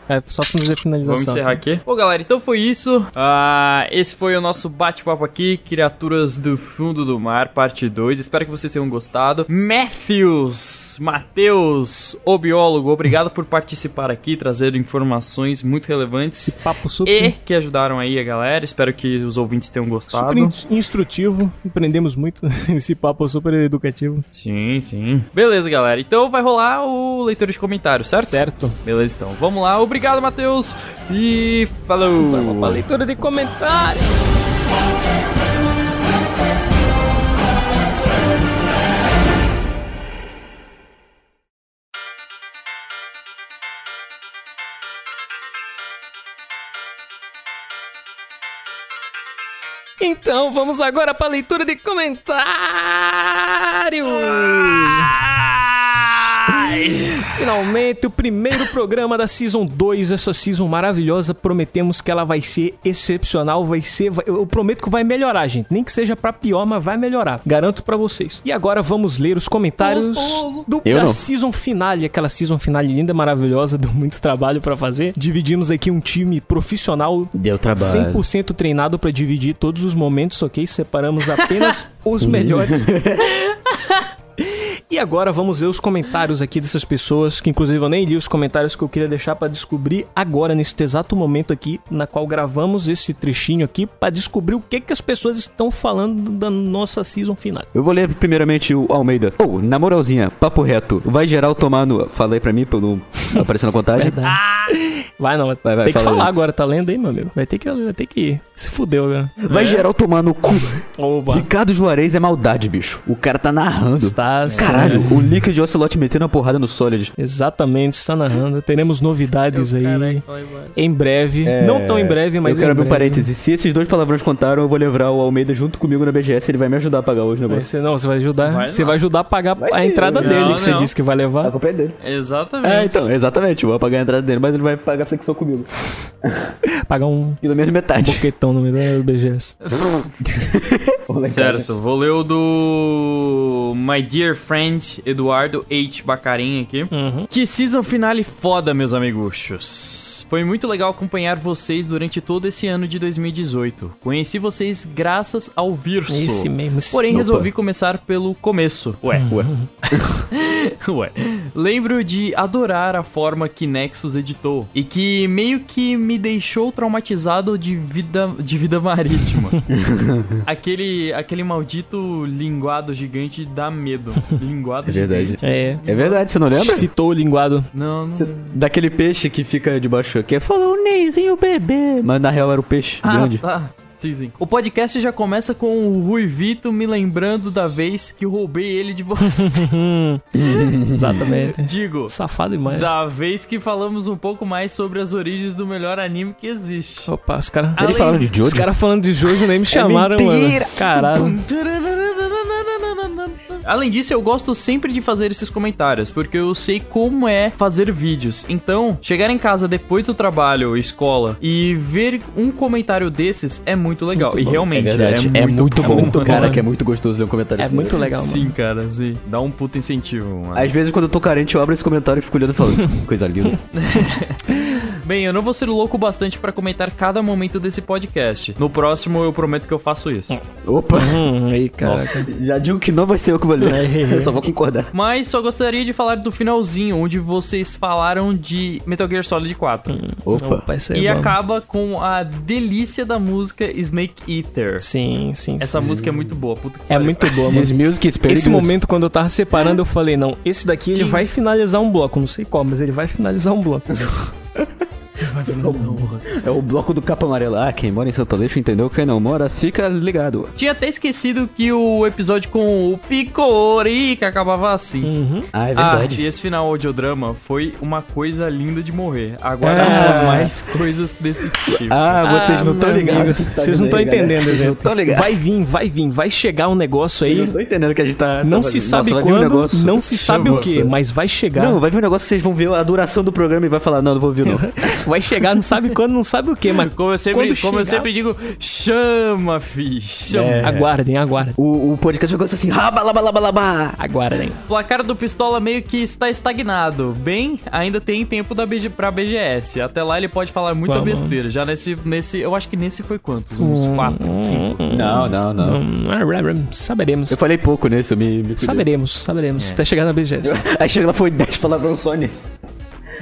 É, só fazer finalização. Vamos encerrar aqui. Bom, galera, então foi isso. Ah, esse foi o nosso bate-papo aqui, Criaturas do Fundo do Mar, parte 2. Espero que vocês tenham gostado. Matthews, Matheus, o biólogo, obrigado por participar aqui, trazer informações muito relevantes Papo super, e que ajudaram aí a galera. Espero que os ouvintes tenham gostado. super in- instrutivo. Aprendemos muito esse papo super educativo. Sim, sim. Beleza, galera. Então vai rolar o leitor de comentários, certo? Certo. Beleza, então. Vamos lá. Obrigado, Matheus. E falou. Vamos pra leitura de comentários. Então vamos agora para a leitura de comentários. Finalmente, o primeiro programa da Season 2, essa Season maravilhosa. Prometemos que ela vai ser excepcional, vai ser... vai- eu prometo que vai melhorar, gente. Nem que seja pra pior, mas vai melhorar. Garanto pra vocês. E agora vamos ler os comentários do, Eu da não. Season Finale. Aquela Season Finale linda, maravilhosa, deu muito trabalho pra fazer. Dividimos aqui um time profissional Deu trabalho. 100% treinado pra dividir todos os momentos, ok? Separamos apenas os melhores. E agora vamos ver os comentários aqui dessas pessoas, que inclusive eu nem li os comentários que eu queria deixar pra descobrir agora, neste exato momento aqui, na qual gravamos esse trechinho aqui, pra descobrir o que que as pessoas estão falando da nossa season final. Eu vou ler primeiramente o Almeida. Ô, na moralzinha, papo reto. Vai geral tomar no. Falei pra mim pra eu não aparecer na contagem. Vai não, Vai, vai, tem que fala falar antes. agora, tá lendo aí, meu amigo? Vai ter que, vai ter que ir. Se fudeu agora. Vai geral tomar no cu. Oba. Ricardo Juarez é maldade, bicho. O cara tá narrando. Está Caralho, sério. o Liquid Ocelot metendo a porrada no Solid. Exatamente, está narrando. Teremos novidades aí em breve. É, Não tão em breve, mas eu quero em abrir um breve. parênteses. Se esses dois palavrões contaram, eu vou levar o Almeida junto comigo na BGS. Ele vai me ajudar a pagar hoje o Vai negócio. ser- não, você vai ajudar. Vai você não. vai ajudar a pagar Vai a sim, entrada eu- dele, Não, que você não. disse que vai A levar. culpa é dele. Exatamente. É, então, exatamente. Eu vou pagar a entrada dele, mas ele vai pagar flexão comigo. Pagar um Pelo menos metade. boquetão no meio do BGS. Certo, vou ler o do My Dear Friend Eduardo H. Bacarin aqui. Uhum. Que season finale foda, meus amiguchos. Foi muito legal acompanhar vocês durante todo esse ano de 2018. Conheci vocês graças ao Virso. Esse mesmo. Porém, Opa. resolvi começar pelo começo. Ué, Ué. Ué. Lembro de adorar a forma que Nexus editou e que meio que me deixou traumatizado de vida, de vida marítima. aquele, aquele maldito linguado gigante dá medo. Linguado É verdade. gigante. É. É verdade, você não lembra? Citou o linguado. Não, não. Cê- Daquele peixe que fica debaixo aqui. Falou o Neizinho bebê. Mas na real era o peixe Ah, grande. tá. Sim, sim. O podcast já começa com o Rui Vito me lembrando da vez que roubei ele de você. Exatamente. Digo, Safado demais. da vez que falamos um pouco mais sobre as origens do melhor anime que existe. Opa, os caras. Ele Além- falando de Os Jojo? caras falando de Jojo nem me chamaram, mano. mentira! Caralho. Além disso, eu gosto sempre de fazer esses comentários, porque eu sei como é fazer vídeos. Então, chegar em casa depois do trabalho, escola, e ver um comentário desses é muito legal. e realmente, é verdade. é muito, bom. muito bom. Cara, que é muito gostoso ler um comentário É assim. muito legal, mano. Sim, cara, sim. Dá um puta incentivo, mano. Às vezes, quando eu tô carente, eu abro esse comentário e fico olhando e falando, coisa linda. Bem, eu não vou ser louco bastante pra comentar cada momento desse podcast. No próximo, eu prometo que eu faço isso. Opa! Hum, aí, cara. Já digo que não vai ser eu que vou ler. eu só vou concordar. Mas só gostaria de falar do finalzinho, onde vocês falaram de Metal Gear Solid 4. Opa! Opa, aí E é bom. acaba com a delícia da música Snake Eater. Sim, sim. Essa sim. música é muito boa, puta que É pariu. muito boa, mano. This music is Esse momento, quando eu tava separando, eu falei, não, esse daqui ele vai finalizar um bloco. Não sei qual, mas ele vai finalizar um bloco. É o bloco do capa amarela. Ah, quem mora em Santo Aleixo entendeu, quem não mora, fica ligado. Tinha até esquecido que o episódio com o Picorica acabava assim. Uhum. Ah, é Ah, verdade. e esse final audiodrama foi uma coisa linda de morrer. Agora Ah. mais coisas desse tipo. Ah, vocês não estão ligados. Tá Vocês não estão entendendo, Vocês não gente. estão ligados. Vai vir, vai vir, vai chegar um negócio Eu aí. não tô entendendo que a gente tá. Não tá se sabe Nossa, um quando, negócio. não se sabe o que, mas vai chegar. Não, vai vir um negócio que vocês vão ver a duração do programa e vai falar, não, não vou ver não. Vai chegar, não sabe quando, não sabe o que, mas Como eu sempre, como eu sempre digo, chama, fi, chama. É. Aguardem, aguardem. O, o podcast começar assim, rabalabalabalabá. Aguardem. O placar do Pistola meio que está estagnado. Bem, ainda tem tempo da BG, pra BGS. Até lá ele pode falar muita Vamos. besteira. Já nesse, nesse. Eu acho que nesse foi quantos? Uns Hum, quatro, cinco. Não, não, não. Hum, Saberemos. Eu falei pouco nesse, eu me, me. Saberemos, saberemos. Até chegar na BGS. Aí chega lá, foi 10 palavrões só nesse.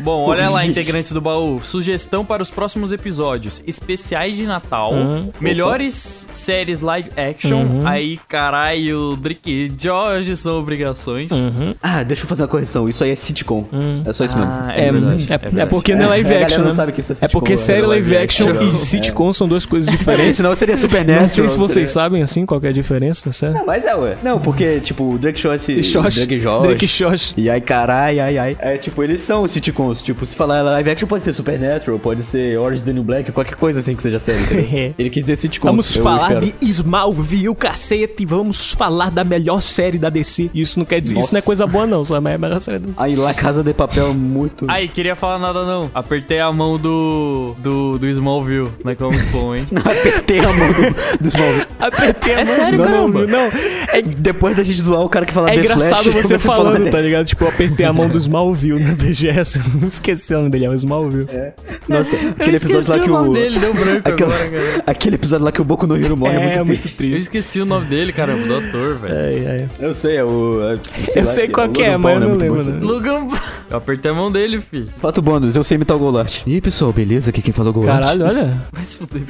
Bom, olha lá, integrantes do baú. Sugestão para os próximos episódios: especiais de Natal, Uhum. melhores séries live action. Uhum. Aí, caralho, Drake e George são obrigações. Uhum. Ah, deixa eu fazer uma correção. Isso aí é sitcom. É só isso mesmo. Ah, É, é, verdade, é, é é porque não é live É, action, não né? sabe que isso é É sitcom, porque é série live live action e sitcom são duas coisas diferentes. Senão seria Supernatural. Não sei se vocês seria- sabem, assim, qual é a diferença, tá certo? Não, mas é, ué. Não, porque, tipo, o Drake Josh... E Josh. Drake Josh. Drake Josh. E aí, carai, ai, ai. É, tipo, eles são sitcoms. Tipo, se falar live action, pode ser Supernatural, pode ser Orange the New Black, qualquer coisa assim que seja série. entendeu? Ele quis dizer sitcoms. Vamos eu falar espero. de Smallville, cacete. Vamos falar da melhor série da DC. Isso não quer dizer, isso não é Nossa. coisa boa, não. Só é a melhor série da DC. Aí, La Casa de Papel, é muito... Ai, queria falar nada não. Apertei a mão do. do, do Smallville na Comic Con, hein? Apertei a mão do, do Smallville. Apertei a É mão sério, do? Smallville. Não, é, Depois da gente zoar o cara que fala é The engraçado Flash, você fala falando, tá ligado? Tipo, eu apertei a mão do Smallville na BGS. Não esqueci o nome dele, é o Smallville. Nossa, Eu aquele episódio lá o que nome o... dele, deu branco Aquela- agora, cara. Aquele episódio lá que o Boku no Hero morre é, É, muito muito triste. Eu triste. esqueci o nome dele, caramba, do ator, velho. Ai, ai. Eu sei, é o... é- Eu lá, sei qual que é, mas eu né? não Muito lembro, bom né? Logan. Eu apertei a mão dele, fi. Fato bônus, eu sei imitar o Golart. E aí, pessoal, beleza? Aqui quem falou é Golart. Caralho, olha. Vai se fuder.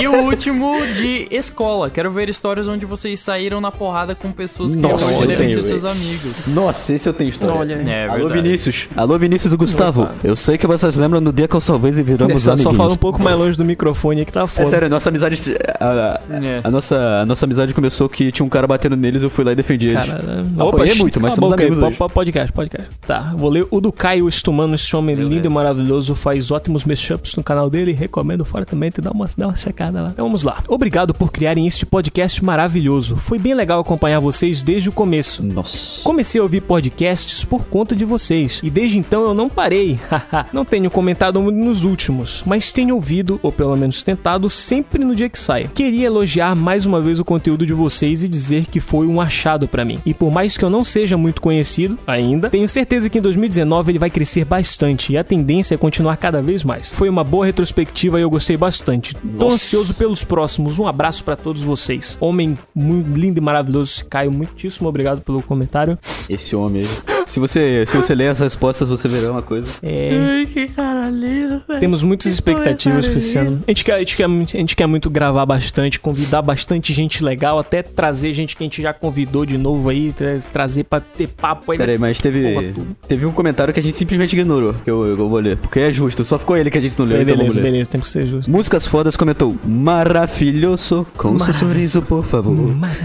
e o último de escola. Quero ver histórias onde vocês saíram na porrada com pessoas que Nossa, não eu devem ser seus amigos. Nossa, esse eu tenho história. Olha, É Alô. Vinícius. Alô, Vinícius e Gustavo. Eu sei que vocês lembram do dia que eu salvei e viramos Só, só amiguinhos. fala um pouco mais longe do microfone aí que tá É foda. sério, a nossa amizade... A, É. a nossa, a nossa amizade começou que tinha um cara batendo neles eu fui lá e defendi eles. Cara, Apanhei muito, mas a somos amigos hoje. po- Podcast, podcast. Tá, vou ler o do Caio Estumano, esse homem lindo e maravilhoso, faz ótimos mashups no canal dele, recomendo fortemente, dá uma, dá uma checada lá. Então vamos lá. Obrigado por criarem este podcast maravilhoso. Foi bem legal acompanhar vocês desde o começo. Nossa. Comecei a ouvir podcasts por conta de vocês e desde então eu não parei. Haha. não tenho comentado muito nos últimos, mas tenho ouvido, ou pelo menos tentado, sempre no dia que sai. Queria elogiar mais uma vez o conteúdo de vocês e dizer que foi um achado pra mim. E por mais que eu não seja muito conhecido ainda, tenho certeza que em 2019 ele vai crescer bastante e a tendência é continuar cada vez mais. Foi uma boa retrospectiva e eu gostei bastante. Tô Nossa. ansioso pelos próximos. Um abraço pra todos vocês. Homem muito lindo e maravilhoso, Caio, muitíssimo obrigado pelo comentário. Esse homem aí. Se você, se você ler as respostas, você verá uma coisa. É, Ai, que caralho, velho. temos muitas expectativas pra esse ano. A gente, quer, a, gente quer, muito- a gente quer muito gravar bastante, convidar bastante gente legal, até trazer gente que a gente já convidou de novo aí, tra- trazer pra ter papo aí. Pera aí, mas teve, teve um comentário que a gente simplesmente ignorou, que eu, eu vou ler. Porque é justo, só ficou ele que a gente não leu, então vamos beleza, ler. beleza, tem que ser justo. Músicas Fodas comentou Maravilhoso, com seu sorriso, por favor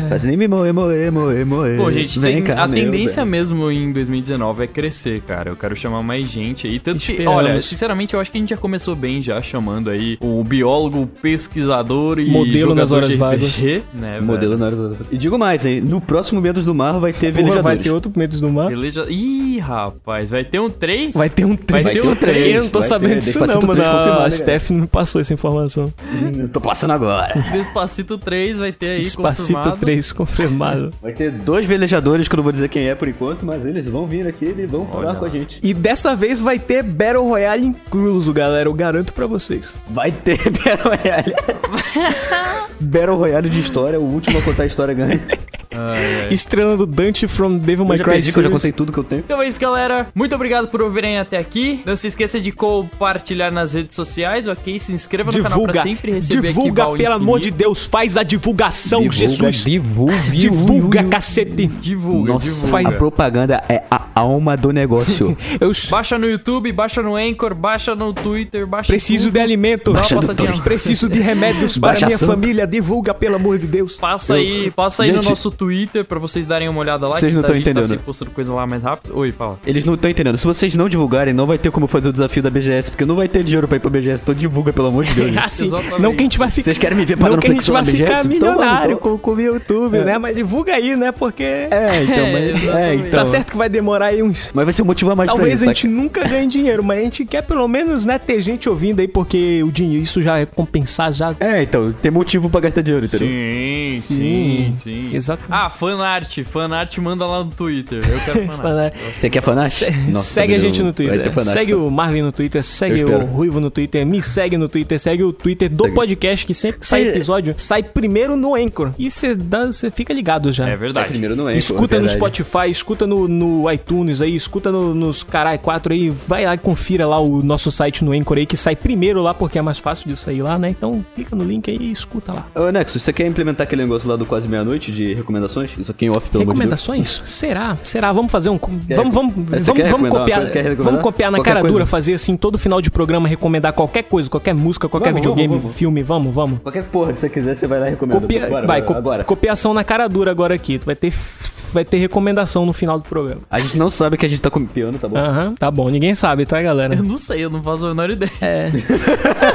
Faz nem me moer, moer, moer, moer Pô, gente, Vem tem- cá, a tendência bem. mesmo em 2019 é crescer, cara. Eu quero chamar mais gente aí. Tanto que, olha, sinceramente, eu acho que a gente já começou bem já, chamando aí o biólogo, o pesquisador e Modelo nas horas vagas. Né, Modelo velho? na hora do- E digo mais, hein No próximo Medos do Mar vai ter Porra, vai velejadores ter outro Medos do Mar. Beleja... Ih, rapaz, vai ter um 3? Vai ter um 3. Vai ter um três, Eu não tô vai sabendo ter. disso Despacito não, mano. 3 confirmado, A né, Steph não me passou essa informação. Eu Tô passando agora Despacito 3 vai ter aí Despacito confirmado. 3 confirmado. Vai ter dois velejadores que eu não vou dizer quem é por enquanto Mas eles vão vir aqui e vão falar com a gente E dessa vez vai ter Battle Royale incluso, galera. Eu garanto pra vocês. Vai ter Battle Royale Battle Royale de história O último a contar a história ganha Ai. Estrelando Dante from Devil May Eu já Cry eu já contei tudo que eu tenho Então é isso, galera. Muito obrigado por ouvirem até aqui. Não se esqueça de compartilhar nas redes sociais, ok? Se inscreva no canal pra Divulga, sempre receber divulga, aqui pelo amor de Deus, faz a divulgação, Jesus. divulga, Divulga, cacete. Divulga, Nossa, divulga. a propaganda é a alma do negócio. Eu Baixa no YouTube, baixa no Anchor, baixa no Twitter, baixa preciso tudo. de alimento. Dá uma Baixa no. Preciso de remédios para Baixa minha santo. família. Divulga, pelo amor de Deus. Passa aí, passa aí no Gente- nosso Twitter pra vocês darem uma olhada lá. Vocês não a tão gente tá entendendo. sempre postando coisa lá mais rápido. Oi, fala. Eles não estão entendendo. Se vocês não divulgarem, não vai ter como fazer o desafio da BGS, porque não vai ter dinheiro pra ir pra BGS. Então divulga, pelo amor de Deus. Assim, não que a gente vai ficar. Vocês querem me ver Não pagando que a gente vai na BGS? ficar Então vamos, milionário então. com, com o YouTube, né? Mas divulga aí, né? Porque. É, então, É, mas, é, exatamente. então. Tá certo que vai demorar aí uns. Mas vai ser um motivo a mais Talvez pra a isso, gente nunca ganhe dinheiro, mas a gente quer pelo menos, né, ter gente ouvindo aí, porque o dinheiro, isso já é compensar, já. É, então, tem motivo pra gastar dinheiro, entendeu? Sim, Sim. sim, sim. Exato. Ah, fanart. Fanart manda lá no Twitter. Eu quero fanart. Você quer fanart? Se- Nossa, segue a gente no Twitter. fanart, Segue tá? o Marvin no Twitter, segue o. Ruivo no Twitter, me segue no Twitter, segue o Twitter do Segue. podcast, que sempre que sai episódio, sai primeiro no Anchor. E você fica ligado já. É É, verdade. primeiro não é. escuta pô, no. Spotify, escuta no, no iTunes aí, escuta no- nos carai 4 aí, vai lá e confira lá o nosso site no Anchor aí, que sai primeiro lá, porque é mais fácil de sair lá, né? Então clica no link aí e escuta lá. Ô, Nexus, você quer implementar aquele negócio lá do quase meia-noite de recomendações? Isso aqui em off, pelo amor de Deus. Recomendações? Será? Será? Vamos fazer um. Quer- Vamos, vamos, vamos, vamos copiar. Vamos copiar na Qualquer cara coisa? dura, fazer assim, todo final de programa recomendar qualquer coisa, qualquer música, qualquer Vamos, videogame, vamos, vamos. filme, vamos, vamos. Qualquer porra que você quiser, você vai lá e recomenda. Copia, Bora, vai, co- agora. copiação na cara dura agora aqui. Tu vai ter, vai ter recomendação no final do programa. A gente não sabe que a gente tá copiando, tá bom? Aham, tá bom, ninguém sabe, tá, galera? Eu não sei, eu não faço a menor ideia. É.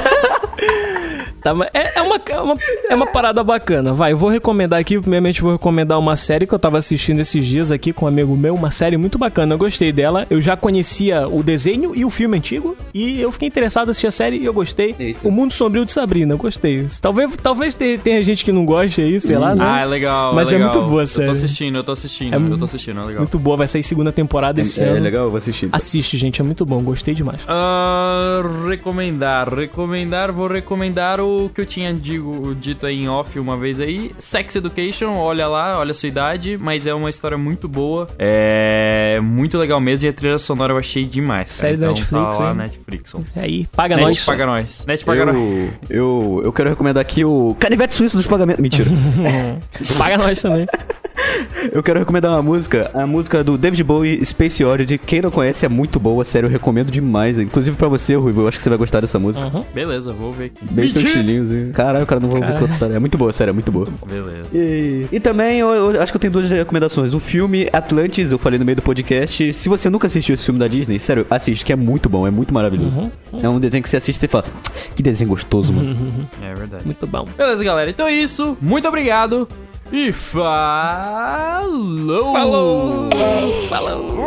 Tá, mas é, é uma, é, uma, é uma parada bacana. Vai, eu vou recomendar aqui. Primeiramente, vou recomendar uma série que eu tava assistindo esses dias aqui com um amigo meu. Uma série muito bacana. Eu gostei dela. Eu já conhecia o desenho e o filme antigo. E eu fiquei interessado em assistir a série e eu gostei. Eita. O Mundo Sombrio de Sabrina. Eu gostei. Talvez, talvez te- tenha gente que não goste aí, sei lá, né? Ah, é legal. Mas é legal. muito boa a Eu série. tô assistindo, eu tô assistindo, É eu tô assistindo, é legal. Muito boa. Vai sair segunda temporada esse É, ano. é legal, eu vou assistir. Assiste, gente. É muito bom. Gostei demais. Ah, recomendar, recomendar, vou recomendar o que eu tinha digo, dito aí em off uma vez aí, Sex Education, olha lá, olha a sua idade, mas é uma história muito boa, é muito legal mesmo e a trilha sonora eu achei demais. Série da então, Netflix, tá lá, hein? Netflix. É aí, paga Net nós. paga nós. Net paga nós. Eu, eu, quero recomendar aqui o Canivete Suíço dos Pagamentos. Mentira. Paga nós também. eu quero recomendar uma música, a música do David Bowie, Space Oddity. Quem não conhece é muito boa, sério, eu recomendo demais. Inclusive pra você, Ruivo, eu acho que você vai gostar dessa música. Uhum. Beleza, vou ver aqui. Bem seus estilinhos. e- Caralho, cara, não vou Caralho. contar. É muito boa, sério, é muito boa. Beleza. E, e também, eu, eu acho que eu tenho duas recomendações. O filme Atlantis, eu falei no meio do podcast. Se você nunca assistiu esse filme da Disney, sério, assiste, que é muito bom, é muito maravilhoso. É um desenho que você assiste e você fala, que desenho gostoso, mano. É verdade. Muito bom. Beleza, galera. Então é isso. Muito obrigado. E falou! Falou! Falou!